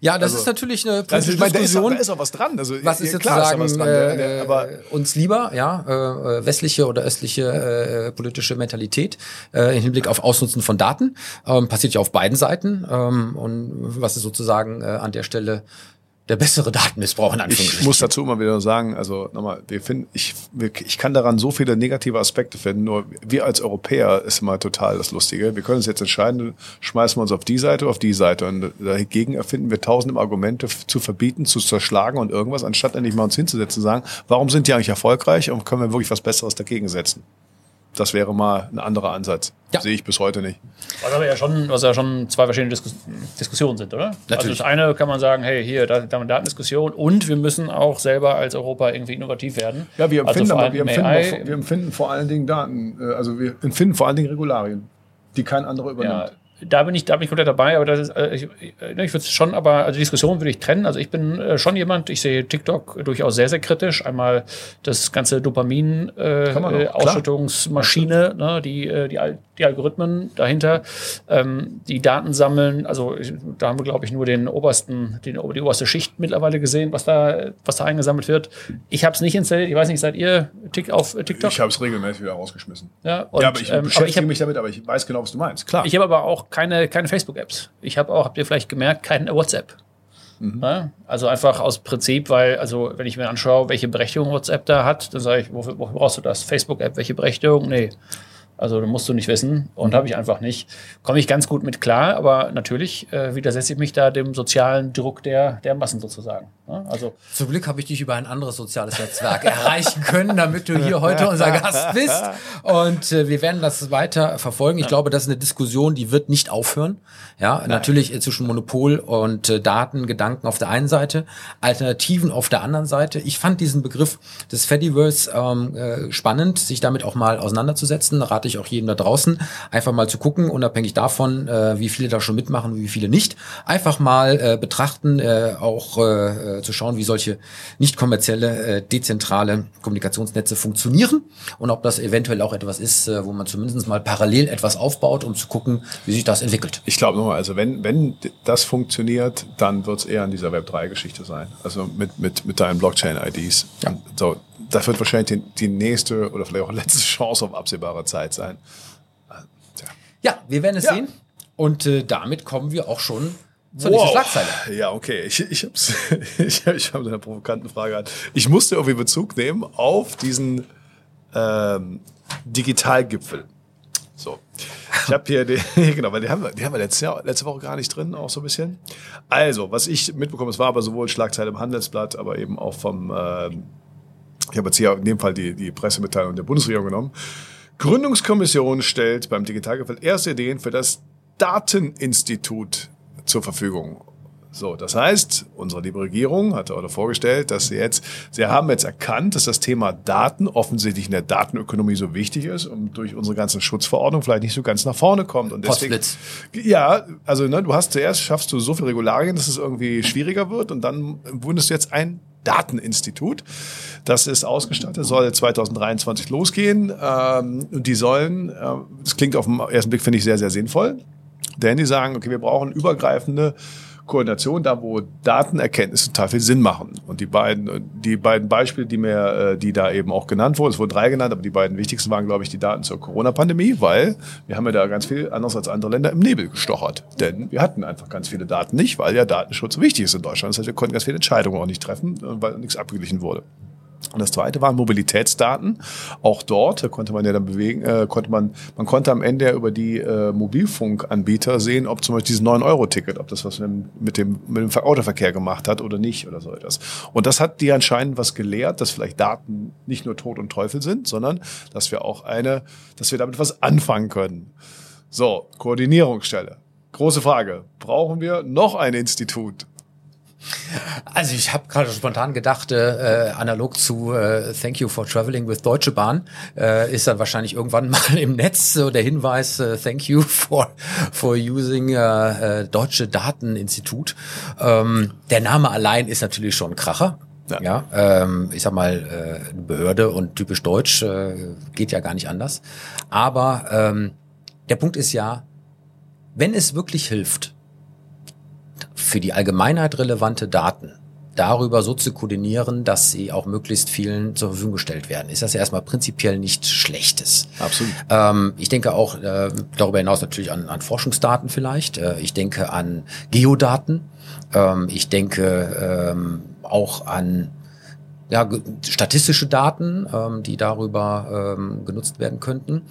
Ja, das also, ist natürlich eine politische also meine, Diskussion. Da ist, auch was dran. Also, was ist jetzt klar, sagen, ist äh, aber uns lieber, ja, äh, westliche oder östliche äh, politische Mentalität äh, im Hinblick auf Ausnutzen von Daten. Ähm, passiert ja auf beiden Seiten. Ähm, und was ist sozusagen äh, an der Stelle der bessere Datenmissbrauch in Anführungsstrichen. Ich muss dazu immer wieder sagen, also nochmal, wir finden, ich, ich kann daran so viele negative Aspekte finden, nur wir als Europäer ist immer total das Lustige. Wir können uns jetzt entscheiden, schmeißen wir uns auf die Seite, auf die Seite und dagegen erfinden wir tausende Argumente zu verbieten, zu zerschlagen und irgendwas, anstatt endlich mal uns hinzusetzen und sagen, warum sind die eigentlich erfolgreich und können wir wirklich was Besseres dagegen setzen? Das wäre mal ein anderer Ansatz. Ja. Sehe ich bis heute nicht. Was aber ja schon, was ja schon zwei verschiedene Diskus Diskussionen sind, oder? Natürlich. Also das eine kann man sagen, hey, hier, da, haben wir Datendiskussion und wir müssen auch selber als Europa irgendwie innovativ werden. Ja, wir empfinden, also aber, wir, empfinden auch, wir empfinden vor allen Dingen Daten, äh, also wir empfinden vor allen Dingen Regularien, die kein anderer übernimmt. Ja da bin ich, da bin ich komplett dabei, aber das ist, äh, ich, ne, ich würde es schon, aber also die Diskussion würde ich trennen. Also ich bin äh, schon jemand, ich sehe TikTok durchaus sehr, sehr kritisch. Einmal das ganze Dopamin-Ausschüttungsmaschine, äh, ne, die, äh, die, die Algorithmen dahinter, ähm, die Daten sammeln. Also da haben wir, glaube ich, nur den obersten, den, die oberste Schicht mittlerweile gesehen, was da, was da eingesammelt wird. Ich habe es nicht installiert. Ich weiß nicht, seid ihr Tick auf TikTok? Ich habe es regelmäßig wieder rausgeschmissen. Ja, und, ja aber ich ähm, beschäftige aber ich hab, mich damit, aber ich weiß genau, was du meinst. Klar. Ich habe aber auch keine, keine Facebook-Apps. Ich habe auch, habt ihr vielleicht gemerkt, kein WhatsApp. Mhm. Ja, also einfach aus Prinzip, weil, also wenn ich mir anschaue, welche Berechtigung WhatsApp da hat, dann sage ich, wofür, wofür brauchst du das? Facebook-App, welche Berechtigung? Nee. Also da musst du nicht wissen und habe ich einfach nicht. Komme ich ganz gut mit klar, aber natürlich äh, widersetze ich mich da dem sozialen Druck der, der Massen sozusagen. Ne? Also Zum Glück habe ich dich über ein anderes soziales Netzwerk erreichen können, damit du hier heute unser Gast bist. Und äh, wir werden das weiter verfolgen. Ich ja. glaube, das ist eine Diskussion, die wird nicht aufhören. Ja, Nein. natürlich zwischen Monopol und äh, Datengedanken auf der einen Seite, Alternativen auf der anderen Seite. Ich fand diesen Begriff des Fediverse ähm, äh, spannend, sich damit auch mal auseinanderzusetzen. Rate ich auch jedem da draußen, einfach mal zu gucken, unabhängig davon, äh, wie viele da schon mitmachen, wie viele nicht. Einfach mal äh, betrachten, äh, auch äh, zu schauen, wie solche nicht kommerzielle, äh, dezentrale Kommunikationsnetze funktionieren und ob das eventuell auch etwas ist, äh, wo man zumindest mal parallel etwas aufbaut, um zu gucken, wie sich das entwickelt. Ich glaube nochmal, also wenn, wenn das funktioniert, dann wird es eher in dieser Web3-Geschichte sein. Also mit, mit, mit deinen Blockchain-IDs. Ja. So, das wird wahrscheinlich die, die nächste oder vielleicht auch letzte Chance auf absehbare Zeit sein. Tja. Ja, wir werden es ja. sehen. Und äh, damit kommen wir auch schon zur wow. nächsten Schlagzeile. Ja, okay. Ich, ich, hab's, ich, ich habe eine provokante Frage. Ich musste irgendwie Bezug nehmen auf diesen ähm, Digitalgipfel. So. Ich habe hier, die, genau, weil die haben, wir, die haben wir letzte, letzte Woche gar nicht drin, auch so ein bisschen. Also, was ich mitbekomme, es war aber sowohl Schlagzeile im Handelsblatt, aber eben auch vom, äh, ich habe jetzt hier in dem Fall die, die Pressemitteilung der Bundesregierung genommen. Gründungskommission stellt beim Digitalgipfel erste Ideen für das Dateninstitut zur Verfügung. So, das heißt, unsere liebe Regierung hat heute vorgestellt, dass sie jetzt, sie haben jetzt erkannt, dass das Thema Daten offensichtlich in der Datenökonomie so wichtig ist und durch unsere ganzen Schutzverordnungen vielleicht nicht so ganz nach vorne kommt. Und deswegen, ja, also ne, du hast zuerst schaffst du so viele Regularien, dass es irgendwie schwieriger wird und dann wurdest du jetzt ein Dateninstitut. Das ist ausgestattet, soll 2023 losgehen. Ähm, und die sollen, äh, das klingt auf den ersten Blick, finde ich, sehr, sehr sinnvoll. Denn die sagen, okay, wir brauchen übergreifende Koordination, da wo Datenerkenntnisse total viel Sinn machen. Und die beiden, die beiden Beispiele, die mir, äh, die da eben auch genannt wurden, es wurden drei genannt, aber die beiden wichtigsten waren, glaube ich, die Daten zur Corona-Pandemie, weil wir haben ja da ganz viel, anders als andere Länder, im Nebel gestochert. Denn wir hatten einfach ganz viele Daten nicht, weil ja Datenschutz wichtig ist in Deutschland. Das heißt, wir konnten ganz viele Entscheidungen auch nicht treffen, weil nichts abgeglichen wurde. Und das zweite waren Mobilitätsdaten. Auch dort konnte man ja dann bewegen, äh, konnte man, man konnte am Ende ja über die äh, Mobilfunkanbieter sehen, ob zum Beispiel dieses 9-Euro-Ticket, ob das was mit dem, mit dem Autoverkehr gemacht hat oder nicht oder so etwas. Und das hat die anscheinend was gelehrt, dass vielleicht Daten nicht nur Tod und Teufel sind, sondern dass wir auch eine, dass wir damit was anfangen können. So, Koordinierungsstelle. Große Frage. Brauchen wir noch ein Institut? Also ich habe gerade spontan gedacht, äh, analog zu äh, Thank you for traveling with Deutsche Bahn äh, ist dann wahrscheinlich irgendwann mal im Netz so der Hinweis äh, Thank you for for using äh, äh, Deutsche Dateninstitut. Ähm, der Name allein ist natürlich schon ein Kracher. Ja, ja ähm, ich sag mal, äh, Behörde und typisch deutsch äh, geht ja gar nicht anders. Aber ähm, der Punkt ist ja, wenn es wirklich hilft, für die Allgemeinheit relevante Daten darüber so zu koordinieren, dass sie auch möglichst vielen zur Verfügung gestellt werden, ist das ja erstmal prinzipiell nichts Schlechtes. Absolut. Ähm, ich denke auch äh, darüber hinaus natürlich an, an Forschungsdaten vielleicht. Äh, ich denke an Geodaten. Ähm, ich denke ähm, auch an ja, statistische Daten, ähm, die darüber ähm, genutzt werden könnten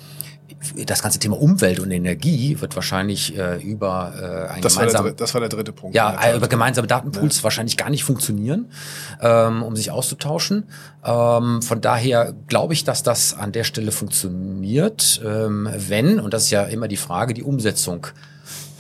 das ganze Thema Umwelt und Energie wird wahrscheinlich äh, über äh, ein das gemeinsam, war der, das war der dritte Punkt. Ja, über gemeinsame Datenpools ja. wahrscheinlich gar nicht funktionieren, ähm, um sich auszutauschen. Ähm, von daher glaube ich, dass das an der Stelle funktioniert, ähm, wenn, und das ist ja immer die Frage, die Umsetzung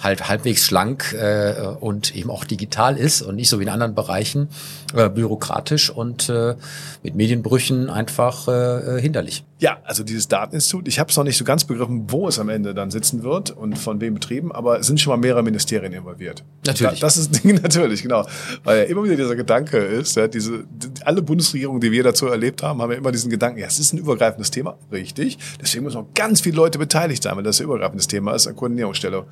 halt halbwegs schlank äh, und eben auch digital ist und nicht so wie in anderen Bereichen äh, bürokratisch und äh, mit Medienbrüchen einfach äh, hinderlich. Ja, also dieses Dateninstitut, ich habe es noch nicht so ganz begriffen, wo es am Ende dann sitzen wird und von wem betrieben, aber es sind schon mal mehrere Ministerien involviert. Natürlich. Da, das ist Ding natürlich, genau. Weil ja immer wieder dieser Gedanke ist, ja, diese, die, alle Bundesregierungen, die wir dazu erlebt haben, haben ja immer diesen Gedanken, ja, es ist ein übergreifendes Thema, richtig. Deswegen müssen auch ganz viele Leute beteiligt sein, wenn das ein übergreifendes Thema ist, eine Koordinierungsstelle.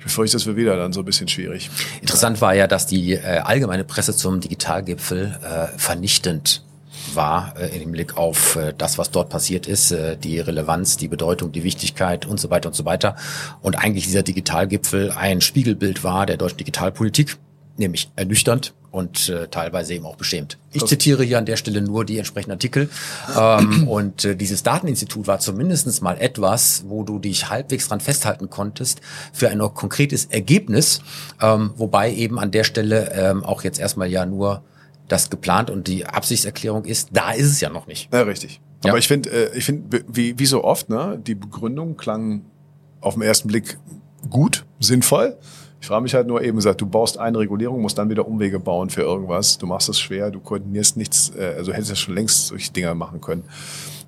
Ich befürchte, das wird wieder dann so ein bisschen schwierig. Interessant war ja, dass die äh, allgemeine Presse zum Digitalgipfel äh, vernichtend war äh, im Blick auf äh, das, was dort passiert ist, äh, die Relevanz, die Bedeutung, die Wichtigkeit und so weiter und so weiter. Und eigentlich dieser Digitalgipfel ein Spiegelbild war der deutschen Digitalpolitik, nämlich ernüchternd und äh, teilweise eben auch beschämt. Ich zitiere hier an der Stelle nur die entsprechenden Artikel. Ähm, und äh, dieses Dateninstitut war zumindestens mal etwas, wo du dich halbwegs dran festhalten konntest für ein konkretes Ergebnis, ähm, wobei eben an der Stelle ähm, auch jetzt erstmal ja nur das geplant und die Absichtserklärung ist, da ist es ja noch nicht. Ja, richtig. Ja. Aber ich finde, äh, ich finde, wie, wie so oft, ne, die Begründung klang auf den ersten Blick gut, sinnvoll. Ich frage mich halt nur eben gesagt, du baust eine Regulierung, musst dann wieder Umwege bauen für irgendwas. Du machst das schwer, du koordinierst nichts, äh, also hättest ja schon längst solche Dinger machen können.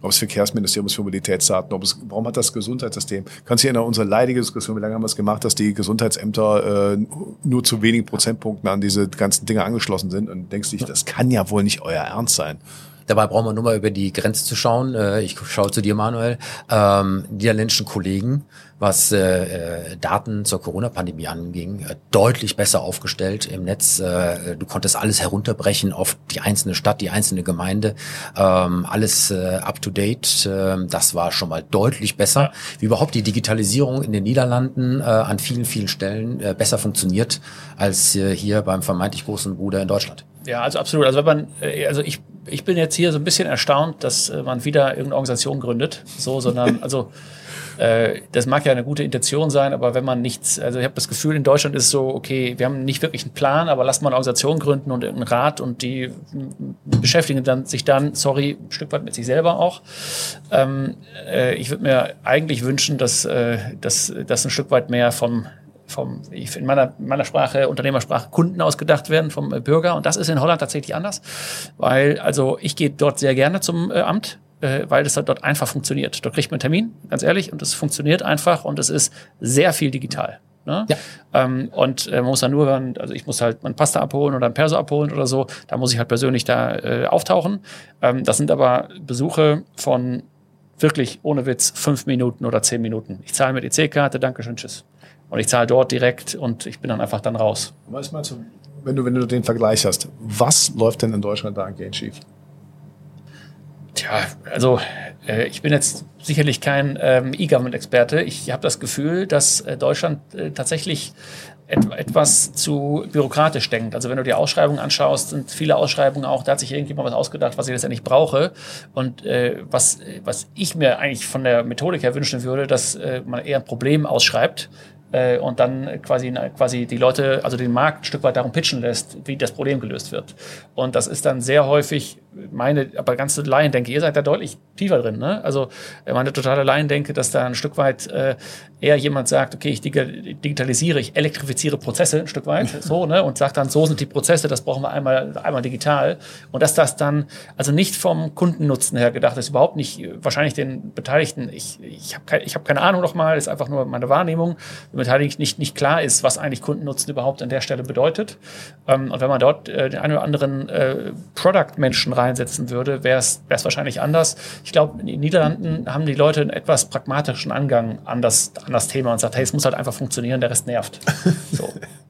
Ob es Verkehrsministerium ist für Mobilitätsdaten, ob es, warum hat das Gesundheitssystem? Kannst du erinnern, unsere leidige Diskussion, wie lange haben wir es gemacht, dass die Gesundheitsämter äh, nur zu wenigen Prozentpunkten an diese ganzen Dinge angeschlossen sind und denkst dich, das kann ja wohl nicht euer Ernst sein. Dabei brauchen wir nur mal über die Grenze zu schauen. Äh, ich schaue zu dir, Manuel. Ähm, niederländischen Kollegen, was äh, äh, Daten zur Corona-Pandemie anging, äh, deutlich besser aufgestellt im Netz. Äh, du konntest alles herunterbrechen auf die einzelne Stadt, die einzelne Gemeinde, ähm, alles äh, up-to-date. Äh, das war schon mal deutlich besser. Ja. Wie überhaupt die Digitalisierung in den Niederlanden äh, an vielen, vielen Stellen äh, besser funktioniert als äh, hier beim vermeintlich großen Bruder in Deutschland. Ja, also absolut. Also wenn man, äh, also ich ich bin jetzt hier so ein bisschen erstaunt, dass äh, man wieder irgendeine Organisation gründet. So, sondern, also, äh, das mag ja eine gute Intention sein, aber wenn man nichts, also ich habe das Gefühl, in Deutschland ist es so, okay, wir haben nicht wirklich einen Plan, aber lasst mal eine Organisation gründen und einen Rat und die beschäftigen dann, sich dann, sorry, ein Stück weit mit sich selber auch. Ähm, äh, ich würde mir eigentlich wünschen, dass, äh, dass, dass ein Stück weit mehr vom vom, in meiner, meiner Sprache, Unternehmersprache, Kunden ausgedacht werden vom Bürger. Und das ist in Holland tatsächlich anders, weil also ich gehe dort sehr gerne zum äh, Amt, äh, weil das dort einfach funktioniert. Dort kriegt man einen Termin, ganz ehrlich, und es funktioniert einfach und es ist sehr viel digital. Ne? Ja. Ähm, und äh, man muss dann nur, also ich muss halt mein Pasta abholen oder ein Perso abholen oder so, da muss ich halt persönlich da äh, auftauchen. Ähm, das sind aber Besuche von wirklich ohne Witz fünf Minuten oder zehn Minuten. Ich zahle mit EC-Karte, Dankeschön, tschüss. Und ich zahle dort direkt und ich bin dann einfach dann raus. Was meinst du, wenn du, wenn du den Vergleich hast, was läuft denn in Deutschland da dahingehend schief? Tja, also äh, ich bin jetzt sicherlich kein ähm, E-Government-Experte. Ich habe das Gefühl, dass äh, Deutschland äh, tatsächlich et etwas zu bürokratisch denkt. Also wenn du die Ausschreibungen anschaust, sind viele Ausschreibungen auch, da hat sich irgendjemand was ausgedacht, was ich letztendlich brauche. Und äh, was, was ich mir eigentlich von der Methodik her wünschen würde, dass äh, man eher ein Problem ausschreibt, äh, und dann quasi, quasi die Leute, also den Markt ein Stück weit darum pitchen lässt, wie das Problem gelöst wird. Und das ist dann sehr häufig meine, aber ganze Laien denke, ihr seid da deutlich tiefer drin. Ne? Also meine totale Laien denke, dass da ein Stück weit äh, eher jemand sagt, okay, ich digitalisiere, ich elektrifiziere Prozesse ein Stück weit, so, ne? Und sagt dann, so sind die Prozesse, das brauchen wir einmal, einmal digital. Und dass das dann, also nicht vom Kundennutzen her gedacht ist, überhaupt nicht wahrscheinlich den Beteiligten, ich, ich habe kein, ich hab keine Ahnung nochmal, ist einfach nur meine Wahrnehmung, den Beteiligten nicht, nicht klar ist, was eigentlich Kundennutzen überhaupt an der Stelle bedeutet. Ähm, und wenn man dort äh, den einen oder anderen äh, Product-Menschen reinsetzen würde, wäre es wahrscheinlich anders. Ich glaube, in den Niederlanden haben die Leute einen etwas pragmatischen Angang an das, an das Thema und sagt, hey, es muss halt einfach funktionieren, der Rest nervt. So.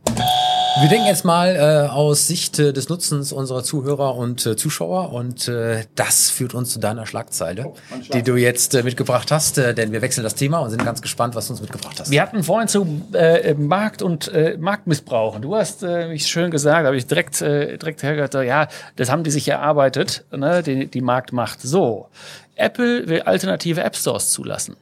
Wir denken jetzt mal äh, aus Sicht äh, des Nutzens unserer Zuhörer und äh, Zuschauer und äh, das führt uns zu deiner Schlagzeile, oh, die du jetzt äh, mitgebracht hast, äh, denn wir wechseln das Thema und sind ganz gespannt, was du uns mitgebracht hast. Wir hatten vorhin zu äh, Markt und äh, Marktmissbrauch. Du hast äh, mich schön gesagt, habe ich direkt äh, direkt hergehört, ja, das haben die sich erarbeitet, ne, die, die Marktmacht. So, Apple will alternative App Stores zulassen.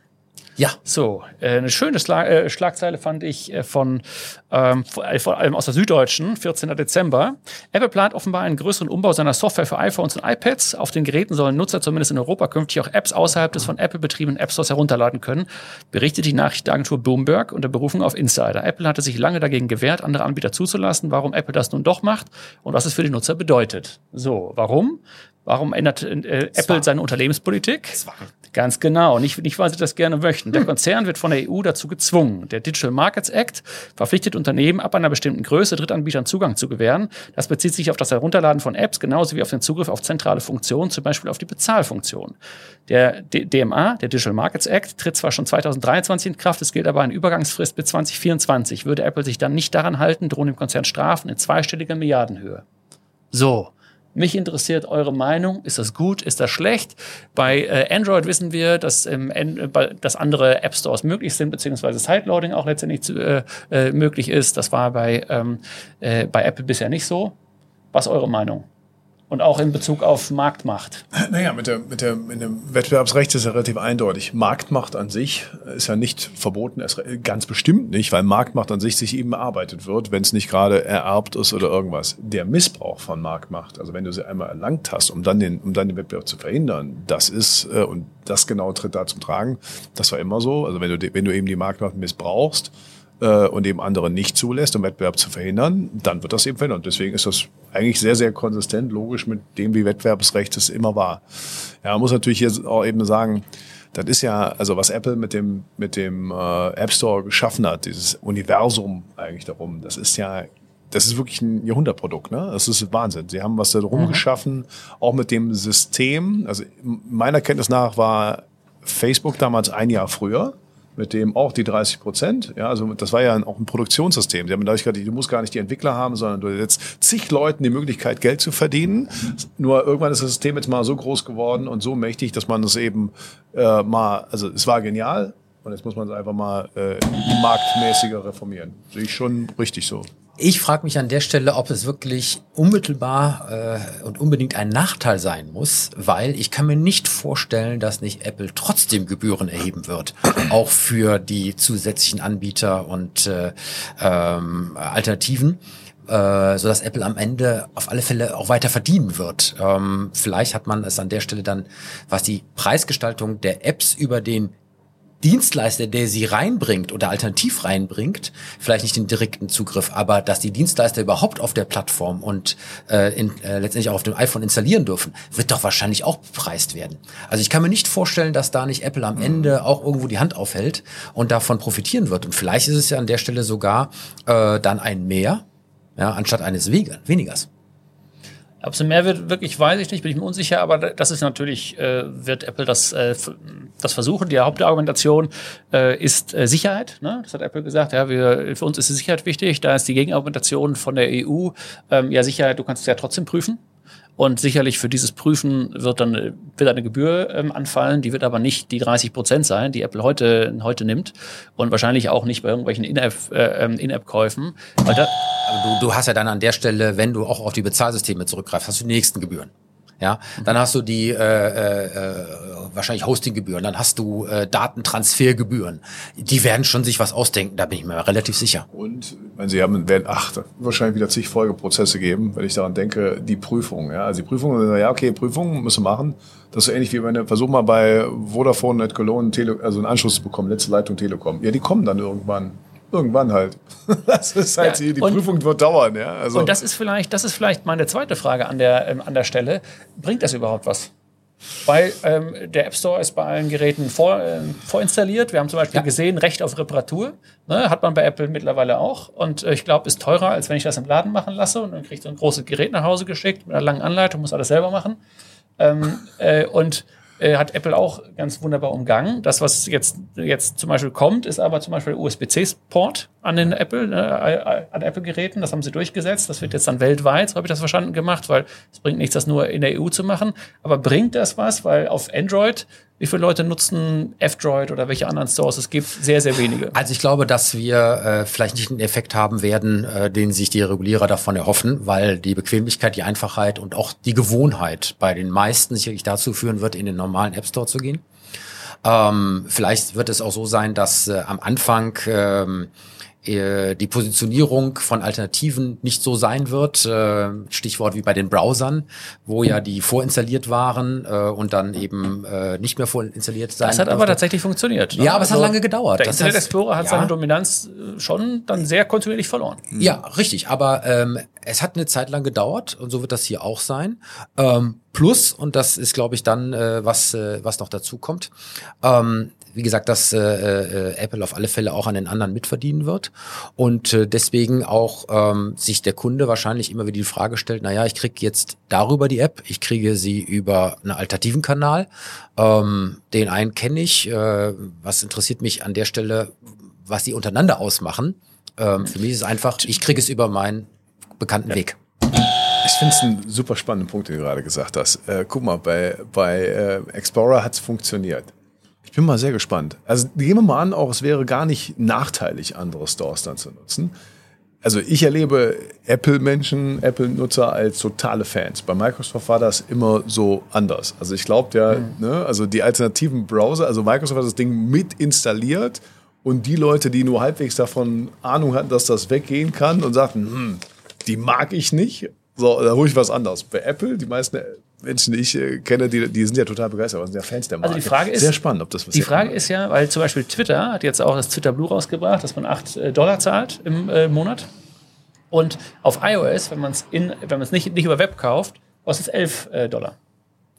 Ja. So, äh, eine schöne äh, Schlagzeile fand ich äh, von ähm, äh, vor allem aus der Süddeutschen, 14. Dezember. Apple plant offenbar einen größeren Umbau seiner Software für iPhones und iPads. Auf den Geräten sollen Nutzer zumindest in Europa künftig auch Apps außerhalb des von Apple betriebenen App Stores herunterladen können, berichtet die Nachrichtenagentur Bloomberg unter Berufung auf Insider. Apple hatte sich lange dagegen gewehrt, andere Anbieter zuzulassen. Warum Apple das nun doch macht und was es für die Nutzer bedeutet. So, warum? Warum ändert äh, Apple seine Unternehmenspolitik? Ganz genau, nicht, nicht weil sie das gerne möchten. Der hm. Konzern wird von der EU dazu gezwungen. Der Digital Markets Act verpflichtet Unternehmen ab einer bestimmten Größe Drittanbietern Zugang zu gewähren. Das bezieht sich auf das Herunterladen von Apps genauso wie auf den Zugriff auf zentrale Funktionen, zum Beispiel auf die Bezahlfunktion. Der D DMA, der Digital Markets Act, tritt zwar schon 2023 in Kraft, es gilt aber eine Übergangsfrist bis 2024. Würde Apple sich dann nicht daran halten, drohen dem Konzern Strafen in zweistelliger Milliardenhöhe. So. Mich interessiert eure Meinung. Ist das gut? Ist das schlecht? Bei äh, Android wissen wir, dass, ähm, dass andere App Stores möglich sind, beziehungsweise Sideloading auch letztendlich zu, äh, äh, möglich ist. Das war bei, ähm, äh, bei Apple bisher nicht so. Was ist eure Meinung? Und auch in Bezug auf Marktmacht? Naja, mit, der, mit, der, mit dem Wettbewerbsrecht ist ja relativ eindeutig. Marktmacht an sich ist ja nicht verboten, ganz bestimmt nicht, weil Marktmacht an sich sich eben erarbeitet wird, wenn es nicht gerade ererbt ist oder irgendwas. Der Missbrauch von Marktmacht, also wenn du sie einmal erlangt hast, um dann den, um dann den Wettbewerb zu verhindern, das ist, äh, und das genau tritt da zum Tragen, das war immer so. Also wenn du, wenn du eben die Marktmacht missbrauchst, äh, und eben andere nicht zulässt, um Wettbewerb zu verhindern, dann wird das eben verändert. Deswegen ist das eigentlich sehr, sehr konsistent, logisch mit dem, wie Wettbewerbsrecht es immer war. Ja, man muss natürlich hier auch eben sagen, das ist ja, also was Apple mit dem, mit dem äh, App Store geschaffen hat, dieses Universum eigentlich darum, das ist ja das ist wirklich ein Jahrhundertprodukt, ne? Das ist Wahnsinn. Sie haben was da drum mhm. geschaffen, auch mit dem System. Also meiner Kenntnis nach war Facebook damals ein Jahr früher mit dem auch die 30 Prozent. Ja, also das war ja auch ein Produktionssystem. Sie haben dadurch gesagt, du musst gar nicht die Entwickler haben, sondern du jetzt zig Leuten die Möglichkeit, Geld zu verdienen. Nur irgendwann ist das System jetzt mal so groß geworden und so mächtig, dass man es eben äh, mal, also es war genial und jetzt muss man es einfach mal äh, marktmäßiger reformieren. Sehe ich schon richtig so. Ich frage mich an der Stelle, ob es wirklich unmittelbar äh, und unbedingt ein Nachteil sein muss, weil ich kann mir nicht vorstellen, dass nicht Apple trotzdem Gebühren erheben wird, auch für die zusätzlichen Anbieter und äh, ähm, Alternativen äh, so dass Apple am Ende auf alle Fälle auch weiter verdienen wird. Ähm, vielleicht hat man es an der Stelle dann, was die Preisgestaltung der Apps über den Dienstleister, der sie reinbringt oder alternativ reinbringt, vielleicht nicht den direkten Zugriff, aber dass die Dienstleister überhaupt auf der Plattform und äh, in, äh, letztendlich auch auf dem iPhone installieren dürfen, wird doch wahrscheinlich auch bepreist werden. Also ich kann mir nicht vorstellen, dass da nicht Apple am Ende auch irgendwo die Hand aufhält und davon profitieren wird. Und vielleicht ist es ja an der Stelle sogar äh, dann ein Mehr, ja, anstatt eines Wenigers. Ob es mehr wird, wirklich weiß ich nicht, bin ich mir unsicher, aber das ist natürlich, äh, wird Apple das, äh, das versuchen. Die Hauptargumentation äh, ist äh, Sicherheit. Ne? Das hat Apple gesagt. Ja, wir, für uns ist die Sicherheit wichtig. Da ist die Gegenargumentation von der EU. Ähm, ja, Sicherheit, du kannst es ja trotzdem prüfen. Und sicherlich für dieses Prüfen wird dann wird eine Gebühr ähm, anfallen, die wird aber nicht die 30 Prozent sein, die Apple heute, heute nimmt. Und wahrscheinlich auch nicht bei irgendwelchen In-App-Käufen. Äh, In weil da du, du hast ja dann an der Stelle, wenn du auch auf die Bezahlsysteme zurückgreifst, hast du die nächsten Gebühren. Ja, dann hast du die äh, äh, äh, wahrscheinlich Hostinggebühren, dann hast du äh, Datentransfergebühren. Die werden schon sich was ausdenken, da bin ich mir relativ sicher. Und wenn sie haben, werden ach, wahrscheinlich wieder zig Folgeprozesse geben, wenn ich daran denke, die Prüfung. Ja, also die Prüfung, ja okay, Prüfung müssen wir machen. Das ist ähnlich wie wenn du versuch mal bei Vodafone at Cologne also einen Anschluss zu bekommen, letzte Leitung Telekom. Ja, die kommen dann irgendwann. Irgendwann halt. Das ist halt ja, die, die und, Prüfung wird dauern, ja. Also. Und das ist vielleicht, das ist vielleicht meine zweite Frage an der, ähm, an der Stelle. Bringt das überhaupt was? Weil ähm, der App Store ist bei allen Geräten vor, äh, vorinstalliert. Wir haben zum Beispiel ja. gesehen, Recht auf Reparatur. Ne, hat man bei Apple mittlerweile auch. Und äh, ich glaube, ist teurer, als wenn ich das im Laden machen lasse. Und dann kriegt so ein großes Gerät nach Hause geschickt mit einer langen Anleitung, muss alles selber machen. Ähm, äh, und äh, hat Apple auch ganz wunderbar umgangen. Das, was jetzt, jetzt zum Beispiel kommt, ist aber zum Beispiel USB-C-Port an den Apple, äh, an Apple-Geräten. Das haben sie durchgesetzt. Das wird jetzt dann weltweit, so habe ich das verstanden, gemacht, weil es bringt nichts, das nur in der EU zu machen. Aber bringt das was? Weil auf Android wie viele Leute nutzen F-Droid oder welche anderen Stores es gibt? Sehr, sehr wenige. Also ich glaube, dass wir äh, vielleicht nicht den Effekt haben werden, äh, den sich die Regulierer davon erhoffen, weil die Bequemlichkeit, die Einfachheit und auch die Gewohnheit bei den meisten sicherlich dazu führen wird, in den normalen App Store zu gehen. Ähm, vielleicht wird es auch so sein, dass äh, am Anfang ähm, äh, die Positionierung von Alternativen nicht so sein wird. Äh, Stichwort wie bei den Browsern, wo ja die vorinstalliert waren äh, und dann eben nicht mehr vorinstalliert sein. Das hat aber tatsächlich funktioniert. Ne? Ja, aber also, es hat also lange gedauert. Der das Internet Explorer hat ja. seine Dominanz schon dann sehr kontinuierlich verloren. Ja, richtig. Aber ähm, es hat eine Zeit lang gedauert und so wird das hier auch sein. Ähm, plus, und das ist, glaube ich, dann, äh, was, äh, was noch dazu kommt, ähm, wie gesagt, dass äh, äh, Apple auf alle Fälle auch an den anderen mitverdienen wird und äh, deswegen auch ähm, sich der Kunde wahrscheinlich immer wieder die Frage stellt, naja, ich kriege jetzt darüber die App, ich kriege sie über einen alternativen Kanal, ähm, den einen kenne ich, äh, was interessiert mich an der Stelle, was die untereinander ausmachen. Ähm, für mich ist es einfach, ich kriege es über meinen bekannten ja. Weg. Ich finde es einen super spannenden Punkt, den du gerade gesagt hast. Äh, guck mal, bei, bei äh, Explorer hat es funktioniert. Ich bin mal sehr gespannt. Also gehen wir mal an, auch es wäre gar nicht nachteilig, andere Stores dann zu nutzen. Also ich erlebe Apple-Menschen, Apple-Nutzer als totale Fans. Bei Microsoft war das immer so anders. Also ich glaube ja, mhm. ne, also die alternativen Browser, also Microsoft hat das Ding mit installiert und die Leute, die nur halbwegs davon Ahnung hatten, dass das weggehen kann und sagten, hm, die mag ich nicht, so, da hole ich was anderes. Bei Apple, die meisten Menschen, die ich äh, kenne, die, die sind ja total begeistert, sind ja Fans der Marke. Also die Frage ist, Sehr spannend, ob das was Die Frage ist ja, weil zum Beispiel Twitter hat jetzt auch das Twitter Blue rausgebracht, dass man 8 äh, Dollar zahlt im äh, Monat. Und auf iOS, wenn man es wenn man es nicht, nicht über Web kauft, kostet es 11 äh, Dollar.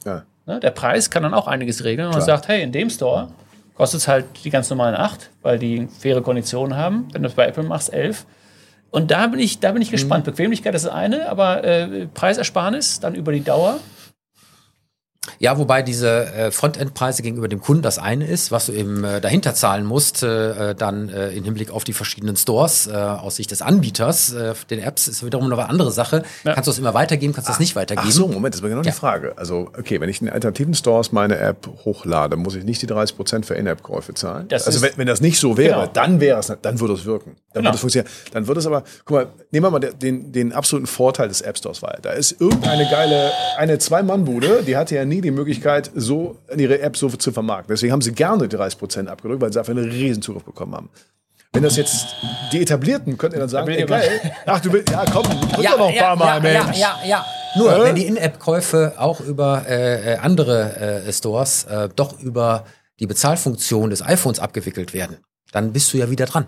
Ja. Ne? Der Preis kann dann auch einiges regeln. Und man sagt, hey, in dem Store kostet es halt die ganz normalen 8, weil die faire Konditionen haben. Wenn du es bei Apple machst, 11. Und da bin ich, da bin ich gespannt. Mhm. Bequemlichkeit ist das eine, aber äh, Preisersparnis dann über die Dauer Ja, wobei diese äh, Frontend-Preise gegenüber dem Kunden das eine ist, was du eben äh, dahinter zahlen musst, äh, dann äh, im Hinblick auf die verschiedenen Stores äh, aus Sicht des Anbieters, äh, den Apps, ist wiederum noch eine andere Sache. Ja. Kannst du es immer weitergeben, kannst du es nicht weitergeben. Ach so, Moment, das war genau Ja. die Frage. Also, okay, wenn ich in alternativen Stores meine App hochlade, muss ich nicht die 30% für In-App-Käufe zahlen. Das also, wenn, wenn das nicht so wäre, Genau. dann wäre es, dann würde es wirken. Dann Genau. würde es funktionieren. Dann würde es aber, guck mal, nehmen wir mal den, den absoluten Vorteil des App Stores weil Da ist irgendeine geile, eine Zwei-Mann-Bude, die hatte ja nie die Möglichkeit, so ihre App so zu vermarkten. Deswegen haben sie gerne die 30% abgedrückt, weil sie dafür einen riesen Zugriff bekommen haben. Wenn das jetzt die Etablierten, könnt ihr dann sagen, ey, geil. Ach, du willst, ja komm, drück doch noch ein paar Mal, ja, Mensch. ja, ja, ja. Nur, Äh? wenn die In-App-Käufe auch über äh, äh, andere äh, Stores äh, doch über die Bezahlfunktion des iPhones abgewickelt werden, dann bist du ja wieder dran.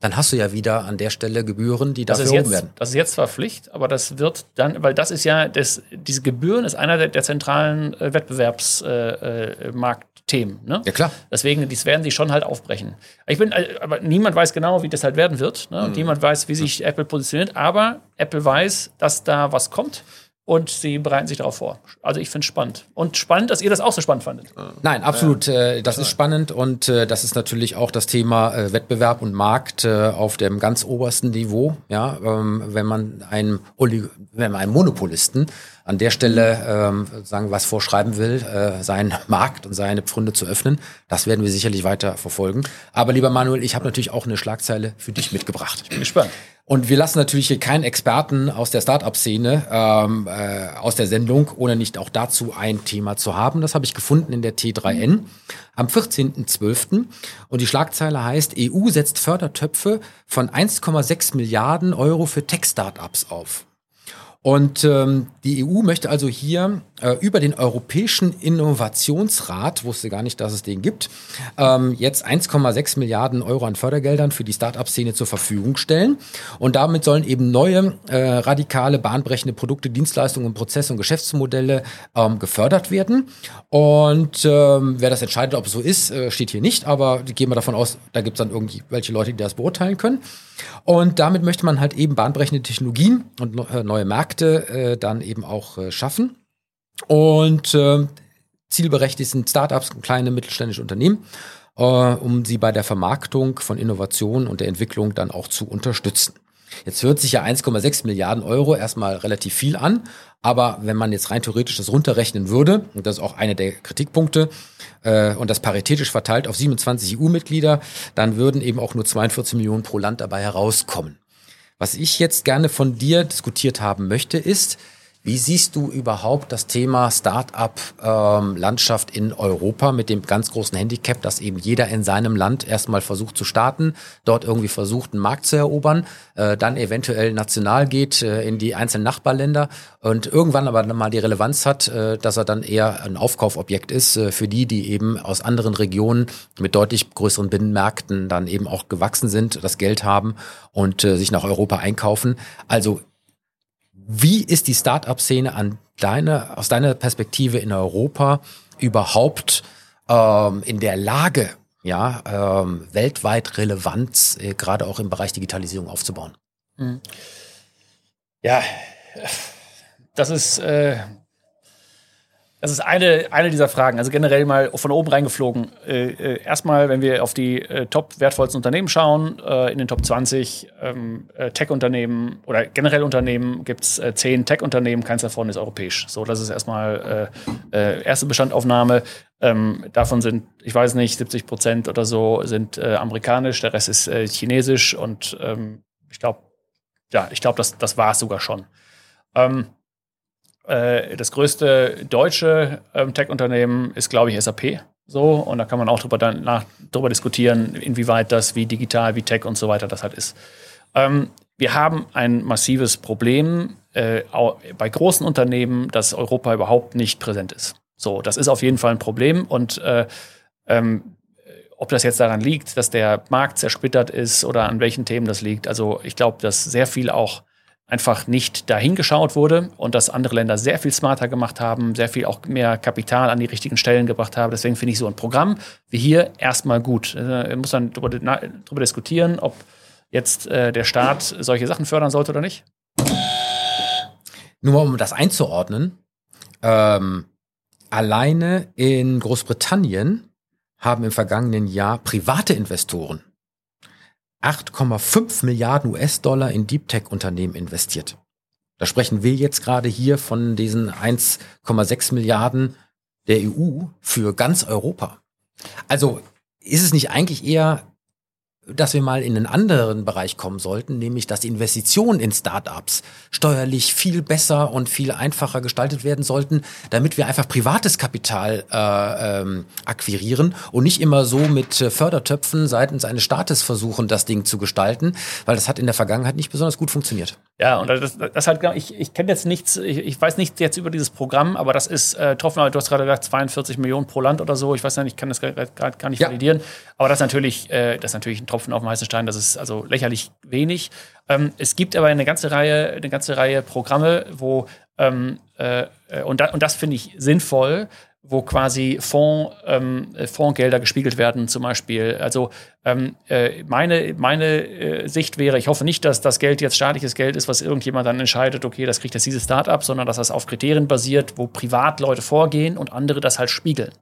Dann hast du ja wieder an der Stelle Gebühren, die Das dafür jetzt, werden. das ist jetzt zwar Pflicht, aber das wird dann, weil das ist ja, das, diese Gebühren ist einer der, der zentralen äh, Wettbewerbsmarktthemen. Äh, Marktthemen, ne? Ja, klar. Deswegen, dies werden sie schon halt aufbrechen. Ich bin, äh, aber niemand weiß genau, wie das halt werden wird. Ne? Und niemand weiß, wie sich Apple positioniert. Aber Apple weiß, dass da was kommt und sie bereiten sich darauf vor. Also ich finde es spannend. Und spannend, dass ihr das auch so spannend fandet. Nein, absolut. Äh, das ist spannend und äh, das ist natürlich auch das Thema äh, Wettbewerb und Markt äh, auf dem ganz obersten Niveau. Ja, ähm, wenn man einem, Oli wenn man einem Monopolisten an der Stelle ähm, sagen was vorschreiben will, äh, seinen Markt und seine Pfründe zu öffnen, das werden wir sicherlich weiter verfolgen. Aber lieber Manuel, ich habe natürlich auch eine Schlagzeile für dich mitgebracht. Bin gespannt. Und wir lassen natürlich hier keinen Experten aus der Startup-Szene ähm, äh, aus der Sendung, ohne nicht auch dazu ein Thema zu haben. Das habe ich gefunden in der T3N am 14.12. Und die Schlagzeile heißt, EU setzt Fördertöpfe von 1,6 Milliarden Euro für Tech-Startups auf. Und ähm, die EU möchte also hier äh, über den Europäischen Innovationsrat, wusste gar nicht, dass es den gibt, ähm, jetzt 1,6 Milliarden Euro an Fördergeldern für die Start-up-Szene zur Verfügung stellen. Und damit sollen eben neue, äh, radikale, bahnbrechende Produkte, Dienstleistungen, Prozesse und Geschäftsmodelle ähm, gefördert werden. Und ähm, wer das entscheidet, ob es so ist, äh, steht hier nicht, aber gehen wir davon aus, da gibt es dann irgendwelche Leute, die das beurteilen können. Und damit möchte man halt eben bahnbrechende Technologien und äh, neue Märkte äh, dann eben auch äh, schaffen. Und äh, zielberechtigt sind Startups und kleine mittelständische Unternehmen, äh, um sie bei der Vermarktung von Innovationen und der Entwicklung dann auch zu unterstützen. Jetzt hört sich ja 1,6 Milliarden Euro erstmal relativ viel an, aber wenn man jetzt rein theoretisch das runterrechnen würde, und das ist auch einer der Kritikpunkte, äh, und das paritätisch verteilt auf 27 EU-Mitglieder, dann würden eben auch nur 42 Millionen pro Land dabei herauskommen. Was ich jetzt gerne von dir diskutiert haben möchte, ist, wie siehst du überhaupt das Thema Start-up-Landschaft in Europa mit dem ganz großen Handicap, dass eben jeder in seinem Land erstmal versucht zu starten, dort irgendwie versucht, einen Markt zu erobern, äh, dann eventuell national geht äh, in die einzelnen Nachbarländer und irgendwann aber mal die Relevanz hat, äh, dass er dann eher ein Aufkaufobjekt ist äh, für die, die eben aus anderen Regionen mit deutlich größeren Binnenmärkten dann eben auch gewachsen sind, das Geld haben und äh, sich nach Europa einkaufen. Also wie ist die Start-up-Szene an deine, aus deiner Perspektive in Europa überhaupt ähm, in der Lage, ja, ähm, weltweit Relevanz, äh, gerade auch im Bereich Digitalisierung aufzubauen? Ja, das ist, äh, das ist eine, eine dieser Fragen. Also generell mal von oben reingeflogen. Äh, äh, erstmal, wenn wir auf die äh, top wertvollsten Unternehmen schauen, äh, in den Top 20 ähm, äh, Tech-Unternehmen oder generell Unternehmen gibt es äh, zehn Tech-Unternehmen, keins davon ist europäisch. So, das ist erstmal erste Bestandaufnahme. Ähm, davon sind, ich weiß nicht, 70 Prozent oder so sind amerikanisch, der Rest ist chinesisch und ähm, ich glaube, ja, ich glaube, das, das war es sogar schon. Ähm, äh, das größte deutsche ähm, Tech-Unternehmen ist, glaube ich, SAP. So, und da kann man auch drüber, dann nach, drüber diskutieren, inwieweit das, wie digital, wie Tech und so weiter das halt ist. Ähm, wir haben ein massives Problem äh, bei großen Unternehmen, dass Europa überhaupt nicht präsent ist. So, das ist auf jeden Fall ein Problem und äh, ähm, ob das jetzt daran liegt, dass der Markt zersplittert ist oder an welchen Themen das liegt. Also ich glaube, dass sehr viel auch einfach nicht dahin geschaut wurde und dass andere Länder sehr viel smarter gemacht haben, sehr viel auch mehr Kapital an die richtigen Stellen gebracht haben. Deswegen finde ich so ein Programm wie hier erstmal gut. Äh, muss dann darüber, diskutieren, ob jetzt äh, der Staat solche Sachen fördern sollte oder nicht. Nur um das einzuordnen, ähm, alleine in Großbritannien haben im vergangenen Jahr private Investoren 8,5 Milliarden US-Dollar in Deep Tech-Unternehmen investiert. Da sprechen wir jetzt gerade hier von diesen 1,6 Milliarden der EU für ganz Europa. Also ist es nicht eigentlich eher dass wir mal in einen anderen Bereich kommen sollten, nämlich dass Investitionen in Startups steuerlich viel besser und viel einfacher gestaltet werden sollten, damit wir einfach privates Kapital äh, ähm, akquirieren und nicht immer so mit äh, Fördertöpfen seitens eines Staates versuchen, das Ding zu gestalten, weil das hat in der Vergangenheit nicht besonders gut funktioniert. Ja, und das, das hat, ich, ich kenne jetzt nichts, ich, ich weiß nichts jetzt über dieses Programm, aber das ist, äh, Tropfen, du hast gerade gesagt, 42 Millionen pro Land oder so, ich weiß nicht, ich kann das gerade gar nicht ja. validieren, aber das ist natürlich, äh, das ist natürlich ein Tropfen auf dem heißen Stein, das ist also lächerlich wenig. Ähm, es gibt aber eine ganze Reihe, eine ganze Reihe Programme, wo ähm, äh, und, da, und das finde ich sinnvoll, wo quasi Fonds, ähm, Fondsgelder gespiegelt werden, zum Beispiel. Also ähm, äh, meine, meine äh, Sicht wäre, ich hoffe nicht, dass das Geld jetzt staatliches Geld ist, was irgendjemand dann entscheidet, okay, das kriegt jetzt dieses Startup, sondern dass das auf Kriterien basiert, wo Privatleute vorgehen und andere das halt spiegeln.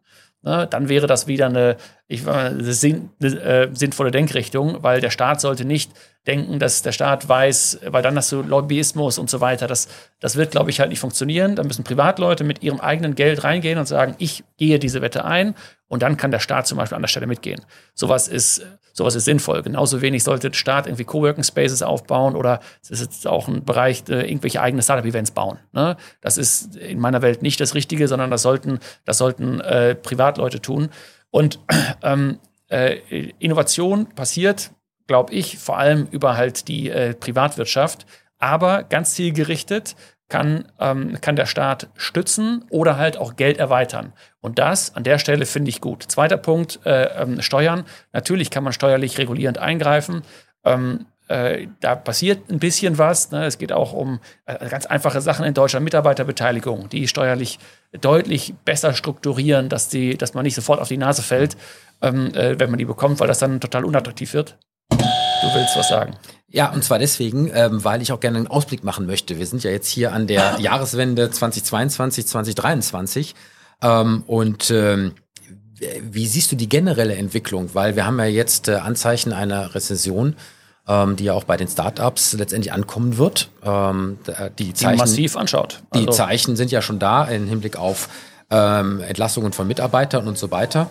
Ne, dann wäre das wieder eine, ich, eine, sinn, eine äh, sinnvolle Denkrichtung, weil der Staat sollte nicht denken, dass der Staat weiß, weil dann hast du Lobbyismus und so weiter. Das, das wird, glaube ich, halt nicht funktionieren. Da müssen Privatleute mit ihrem eigenen Geld reingehen und sagen, ich gehe diese Wette ein und dann kann der Staat zum Beispiel an der Stelle mitgehen. Sowas ist, sowas ist sinnvoll. Genauso wenig sollte der Staat irgendwie Coworking Spaces aufbauen oder es ist jetzt auch ein Bereich, äh, irgendwelche eigene Startup-Events bauen. Ne? Das ist in meiner Welt nicht das Richtige, sondern das sollten, das sollten äh, Privatleute tun. Und ähm, äh, Innovation passiert glaube ich, vor allem über halt die äh, Privatwirtschaft. Aber ganz zielgerichtet kann, ähm, kann der Staat stützen oder halt auch Geld erweitern. Und das an der Stelle finde ich gut. Zweiter Punkt, äh, ähm, Steuern. Natürlich kann man steuerlich regulierend eingreifen. Ähm, äh, da passiert ein bisschen was. Ne? Es geht auch um äh, ganz einfache Sachen in Deutschland, Mitarbeiterbeteiligung, die steuerlich deutlich besser strukturieren, dass, die, dass man nicht sofort auf die Nase fällt, ähm, äh, wenn man die bekommt, weil das dann total unattraktiv wird. Du willst was sagen. Ja, und zwar deswegen, ähm, weil ich auch gerne einen Ausblick machen möchte. Wir sind ja jetzt hier an der Jahreswende 2022, 2023. Ähm, und ähm, wie siehst du die generelle Entwicklung? Weil wir haben ja jetzt äh, Anzeichen einer Rezession, ähm, die ja auch bei den Startups letztendlich ankommen wird. Ähm, die, Zeichen, die massiv anschaut. Also. Die Zeichen sind ja schon da im Hinblick auf ähm, Entlassungen von Mitarbeitern und so weiter.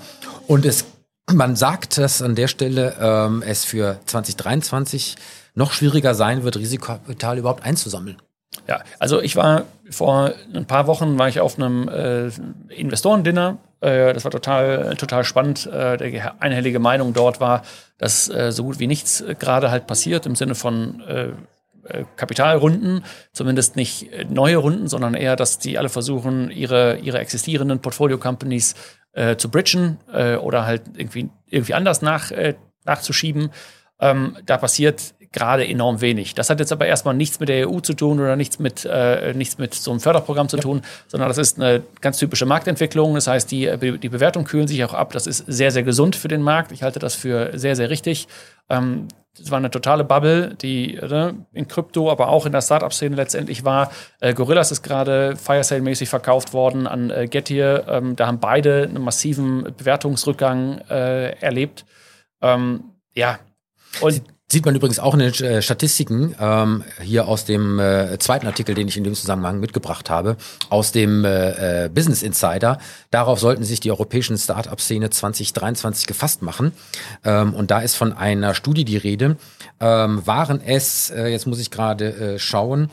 Und es man sagt, dass an der Stelle ähm, es für 2023 noch schwieriger sein wird, Risikokapital überhaupt einzusammeln. Ja, also ich war vor ein paar Wochen war ich auf einem äh, Investorendinner. Äh, das war total total spannend. Äh, die einhellige Meinung dort war, dass äh, so gut wie nichts gerade halt passiert im Sinne von äh, äh, Kapitalrunden, zumindest nicht neue Runden, sondern eher, dass die alle versuchen, ihre, ihre existierenden Portfolio-Companies äh, zu bridgen äh, oder halt irgendwie, irgendwie anders nach, äh, nachzuschieben. Ähm, da passiert gerade enorm wenig. Das hat jetzt aber erstmal nichts mit der EU zu tun oder nichts mit, äh, nichts mit so einem Förderprogramm zu tun, sondern das ist eine ganz typische Marktentwicklung. Das heißt, die, die Bewertungen kühlen sich auch ab. Das ist sehr, sehr gesund für den Markt. Ich halte das für sehr, sehr richtig. Ähm, das war eine totale Bubble, die ne, in Krypto, aber auch in der Startup-Szene letztendlich war. Äh, Gorillas ist gerade Firesale-mäßig verkauft worden an äh, Getir. Ähm, da haben beide einen massiven Bewertungsrückgang äh, erlebt. Ähm, ja. Und Sieht man übrigens auch in den äh, Statistiken ähm, hier aus dem äh, zweiten Artikel, den ich in dem Zusammenhang mitgebracht habe, aus dem äh, äh Business Insider. Darauf sollten sich die europäischen Start-up-Szene 2023 gefasst machen. Ähm, und da ist von einer Studie die Rede. Ähm, waren es, äh, jetzt muss ich gerade äh, schauen,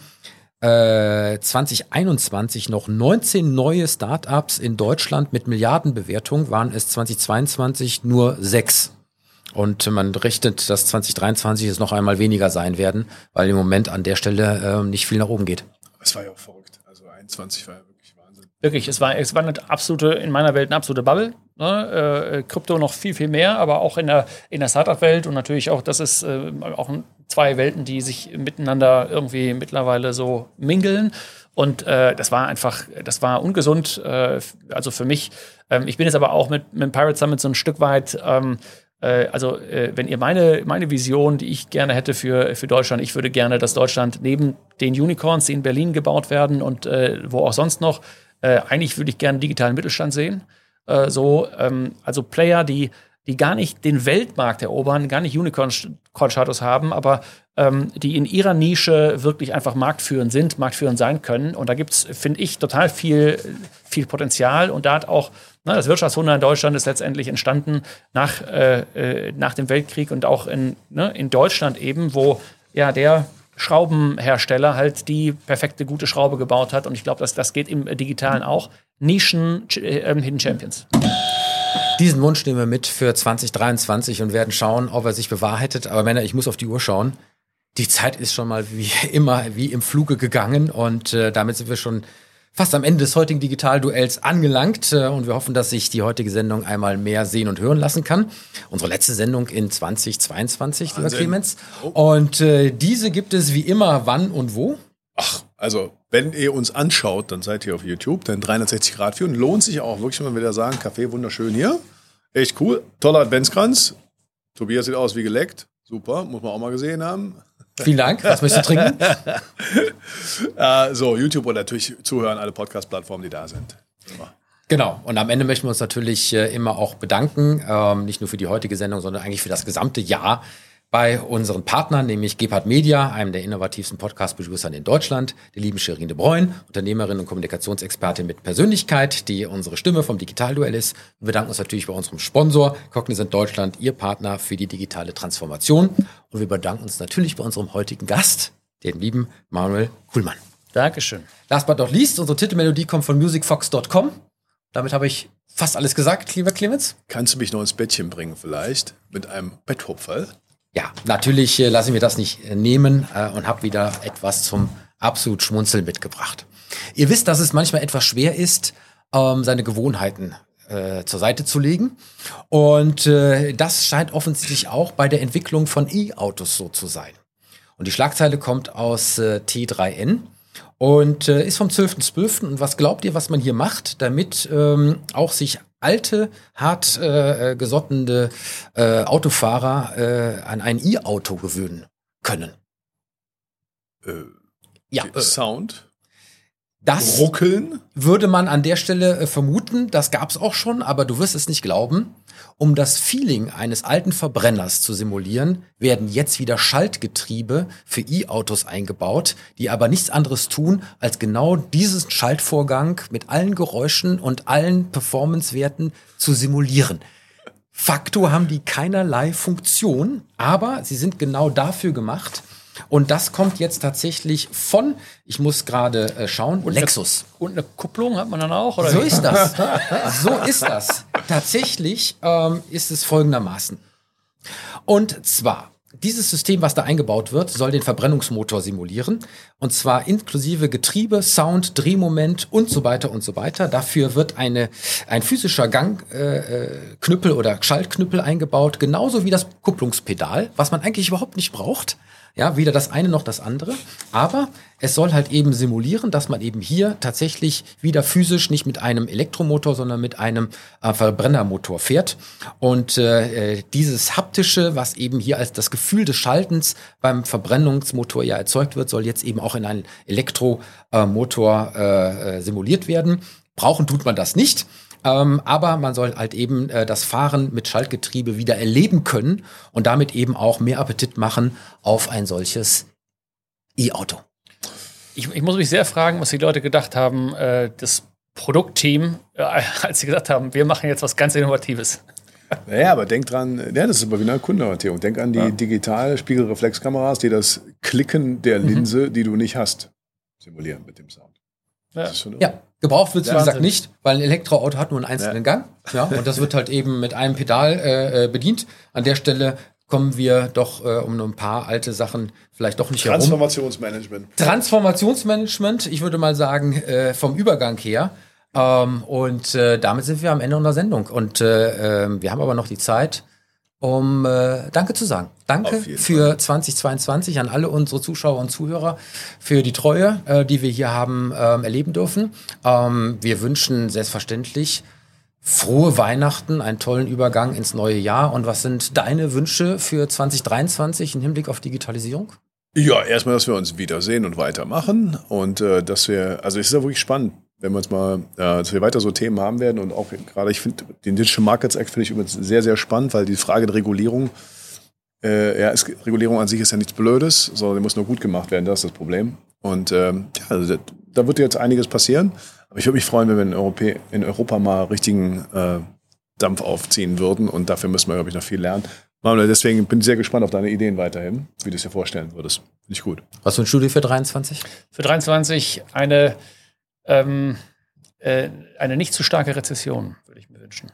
2021 noch 19 neue Start-ups in Deutschland mit Milliardenbewertung, waren es 2022 nur sechs. Und man rechnet, dass 2023 es noch einmal weniger sein werden, weil im Moment an der Stelle äh, nicht viel nach oben geht. Es war ja auch verrückt. Also 21 war ja wirklich Wahnsinn. Wirklich, es war, es war eine absolute, in meiner Welt eine absolute Bubble. Ne? Äh, Krypto noch viel, viel mehr, aber auch in der, in der Startup-Welt und natürlich auch, das ist äh, auch zwei Welten, die sich miteinander irgendwie mittlerweile so mingeln. Und äh, das war einfach, das war ungesund. Äh, also für mich, ähm, ich bin jetzt aber auch mit, mit dem Pirate Summit so ein Stück weit ähm, äh, also äh, wenn ihr meine, meine Vision, die ich gerne hätte für, für Deutschland, ich würde gerne, dass Deutschland neben den Unicorns, die in Berlin gebaut werden und äh, wo auch sonst noch, Äh, eigentlich würde ich gerne digitalen Mittelstand sehen. Äh, so, ähm, also Player, die, die gar nicht den Weltmarkt erobern, gar nicht Unicorn-Status haben, aber ähm, die in ihrer Nische wirklich einfach marktführend sind, marktführend sein können. Und da gibt es, finde ich, total viel, viel Potenzial. Und da hat auch das Wirtschaftswunder in Deutschland ist letztendlich entstanden nach, äh, äh, nach dem Weltkrieg und auch in, ne, in Deutschland eben, wo ja der Schraubenhersteller halt die perfekte, gute Schraube gebaut hat. Und ich glaube, dass das geht im Digitalen auch. Nischen äh, Hidden Champions. Diesen Wunsch nehmen wir mit für 2023 und werden schauen, ob er sich bewahrheitet. Aber Männer, ich muss auf die Uhr schauen. Die Zeit ist schon mal wie immer wie im Fluge gegangen und äh, damit sind wir schon fast am Ende des heutigen Digitalduells angelangt äh, und wir hoffen, dass sich die heutige Sendung einmal mehr sehen und hören lassen kann. Unsere letzte Sendung in 2022, lieber Clemens. Und äh, diese gibt es wie immer wann und wo? Ach, also wenn ihr uns anschaut, dann seid ihr auf YouTube, dann 360 Grad führen. Lohnt sich auch wirklich, wenn wir wieder sagen, Kaffee wunderschön hier. Echt cool. Toller Adventskranz. Tobias sieht aus wie geleckt. Super, muss man auch mal gesehen haben. Vielen Dank. Was möchtest du trinken? äh, so, YouTube und natürlich zuhören, alle Podcast-Plattformen, die da sind. Immer. Genau. Und am Ende möchten wir uns natürlich äh, immer auch bedanken, ähm, nicht nur für die heutige Sendung, sondern eigentlich für das gesamte Jahr bei unseren Partnern, nämlich Gepard Media, einem der innovativsten Podcast-Producern in Deutschland, der lieben Shirin de Bruyne, Unternehmerin und Kommunikationsexpertin mit Persönlichkeit, die unsere Stimme vom Digitalduell ist. Wir bedanken uns natürlich bei unserem Sponsor, Cognizant Deutschland, ihr Partner für die digitale Transformation. Und wir bedanken uns natürlich bei unserem heutigen Gast, den lieben Manuel Kuhlmann. Dankeschön. Last but not least, unsere Titelmelodie kommt von musicfox.com. Damit habe ich fast alles gesagt, lieber Clemens. Kannst du mich noch ins Bettchen bringen vielleicht mit einem Betthupferl? Ja, natürlich äh, lasse ich mir das nicht äh, nehmen äh, und habe wieder etwas zum absolut Schmunzeln mitgebracht. Ihr wisst, dass es manchmal etwas schwer ist, ähm, seine Gewohnheiten äh, zur Seite zu legen. Und äh, das scheint offensichtlich auch bei der Entwicklung von E-Autos so zu sein. Und die Schlagzeile kommt aus äh, T3N und äh, ist vom 12.12. Und was glaubt ihr, was man hier macht, damit ähm, auch sich alte, hart äh, gesottene äh, Autofahrer äh, an ein E-Auto gewöhnen können? Äh, ja, äh, Sound? Das Ruckeln? würde man an der Stelle äh, vermuten. Das gab es auch schon, aber du wirst es nicht glauben. Um das Feeling eines alten Verbrenners zu simulieren, werden jetzt wieder Schaltgetriebe für E-Autos eingebaut, die aber nichts anderes tun, als genau diesen Schaltvorgang mit allen Geräuschen und allen Performancewerten zu simulieren. Facto haben die keinerlei Funktion, aber sie sind genau dafür gemacht, und das kommt jetzt tatsächlich von, ich muss gerade äh, schauen, und Lexus. Eine, und eine Kupplung hat man dann auch? Oder so ist das. so ist das. Tatsächlich ähm, ist es folgendermaßen. Und zwar, dieses System, was da eingebaut wird, soll den Verbrennungsmotor simulieren. Und zwar inklusive Getriebe, Sound, Drehmoment und so weiter und so weiter. Dafür wird eine, ein physischer Gangknüppel äh, äh oder Schaltknüppel eingebaut, genauso wie das Kupplungspedal, was man eigentlich überhaupt nicht braucht. Ja, weder das eine noch das andere. Aber es soll halt eben simulieren, dass man eben hier tatsächlich wieder physisch nicht mit einem Elektromotor, sondern mit einem äh, Verbrennermotor fährt. Und äh, äh dieses haptische, was eben hier als das Gefühl des Schaltens beim Verbrennungsmotor ja erzeugt wird, soll jetzt eben auch in einen Elektromotor äh, äh, simuliert werden. Brauchen tut man das nicht. Ähm, aber man soll halt eben äh, das Fahren mit Schaltgetriebe wieder erleben können und damit eben auch mehr Appetit machen auf ein solches E-Auto. Ich, ich, muss mich sehr fragen, was die Leute gedacht haben, äh, das Produktteam, äh, als sie gesagt haben, wir machen jetzt was ganz Innovatives. Naja, aber denk dran, ja, das ist aber wieder eine Kundenorientierung. Denk an die ja. digital Spiegelreflexkameras, die das Klicken der mhm. Linse, mhm. die du nicht hast, simulieren mit dem Sound. Ja. ja. Gebraucht wird es, wie gesagt, nicht, weil ein Elektroauto hat nur einen einzelnen ja. Gang. Ja, und das wird halt eben mit einem Pedal äh, äh, bedient. An der Stelle kommen wir doch äh, um ein paar alte Sachen vielleicht doch nicht Transformationsmanagement. herum. Transformationsmanagement, ich würde mal sagen, äh, vom Übergang her. Ähm, und äh, damit sind wir am Ende unserer Sendung. Und äh, äh, wir haben aber noch die Zeit, um äh, Danke zu sagen. Danke für Fall. 2022 an alle unsere Zuschauer und Zuhörer für die Treue, äh, die wir hier haben ähm, erleben dürfen. Ähm, wir wünschen selbstverständlich frohe Weihnachten, einen tollen Übergang ins neue Jahr. Und was sind deine Wünsche für 2023 im Hinblick auf Digitalisierung? Ja, erstmal, dass wir uns wiedersehen und weitermachen und äh, dass wir, also es ist ja wirklich spannend wenn wir uns mal, äh, dass wir weiter so Themen haben werden und auch gerade, ich finde, den Digital Markets Act finde ich übrigens sehr, sehr spannend, weil die Frage der Regulierung, äh, ja, ist, Regulierung an sich ist ja nichts Blödes, sondern die muss nur gut gemacht werden, das ist das Problem. Und ähm, ja, also, da wird jetzt einiges passieren. Aber ich würde mich freuen, wenn wir in, Europä in Europa mal richtigen äh, Dampf aufziehen würden. Und dafür müssen wir, glaube ich, noch viel lernen. Manuel, deswegen bin ich sehr gespannt auf deine Ideen weiterhin, wie du es dir vorstellen würdest. Finde ich gut. Was für ein Studio für 23? Für 23 eine, ähm, äh, eine nicht zu starke Rezession, würde ich mir wünschen.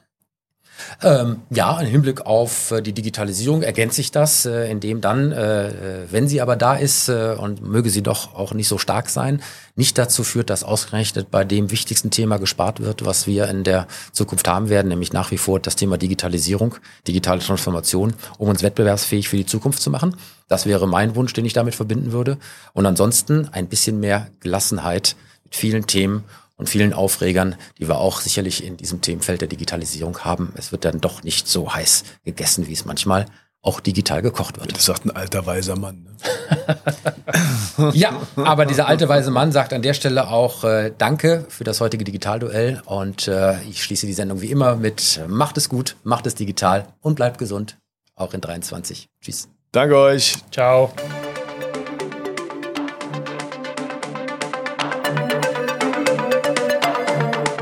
Ähm, ja, im Hinblick auf äh, die Digitalisierung ergänzt sich das, äh, indem dann, äh, äh, wenn sie aber da ist äh, und möge sie doch auch nicht so stark sein, nicht dazu führt, dass ausgerechnet bei dem wichtigsten Thema gespart wird, was wir in der Zukunft haben werden, nämlich nach wie vor das Thema Digitalisierung, digitale Transformation, um uns wettbewerbsfähig für die Zukunft zu machen. Das wäre mein Wunsch, den ich damit verbinden würde. Und ansonsten ein bisschen mehr Gelassenheit mit vielen Themen und vielen Aufregern, die wir auch sicherlich in diesem Themenfeld der Digitalisierung haben. Es wird dann doch nicht so heiß gegessen, wie es manchmal auch digital gekocht wird. Das sagt ein alter weiser Mann. Ne? ja, aber dieser alte weise Mann sagt an der Stelle auch äh, Danke für das heutige Digitalduell und äh, ich schließe die Sendung wie immer mit Macht es gut, macht es digital und bleibt gesund, auch in 23. Tschüss. Danke euch. Ciao.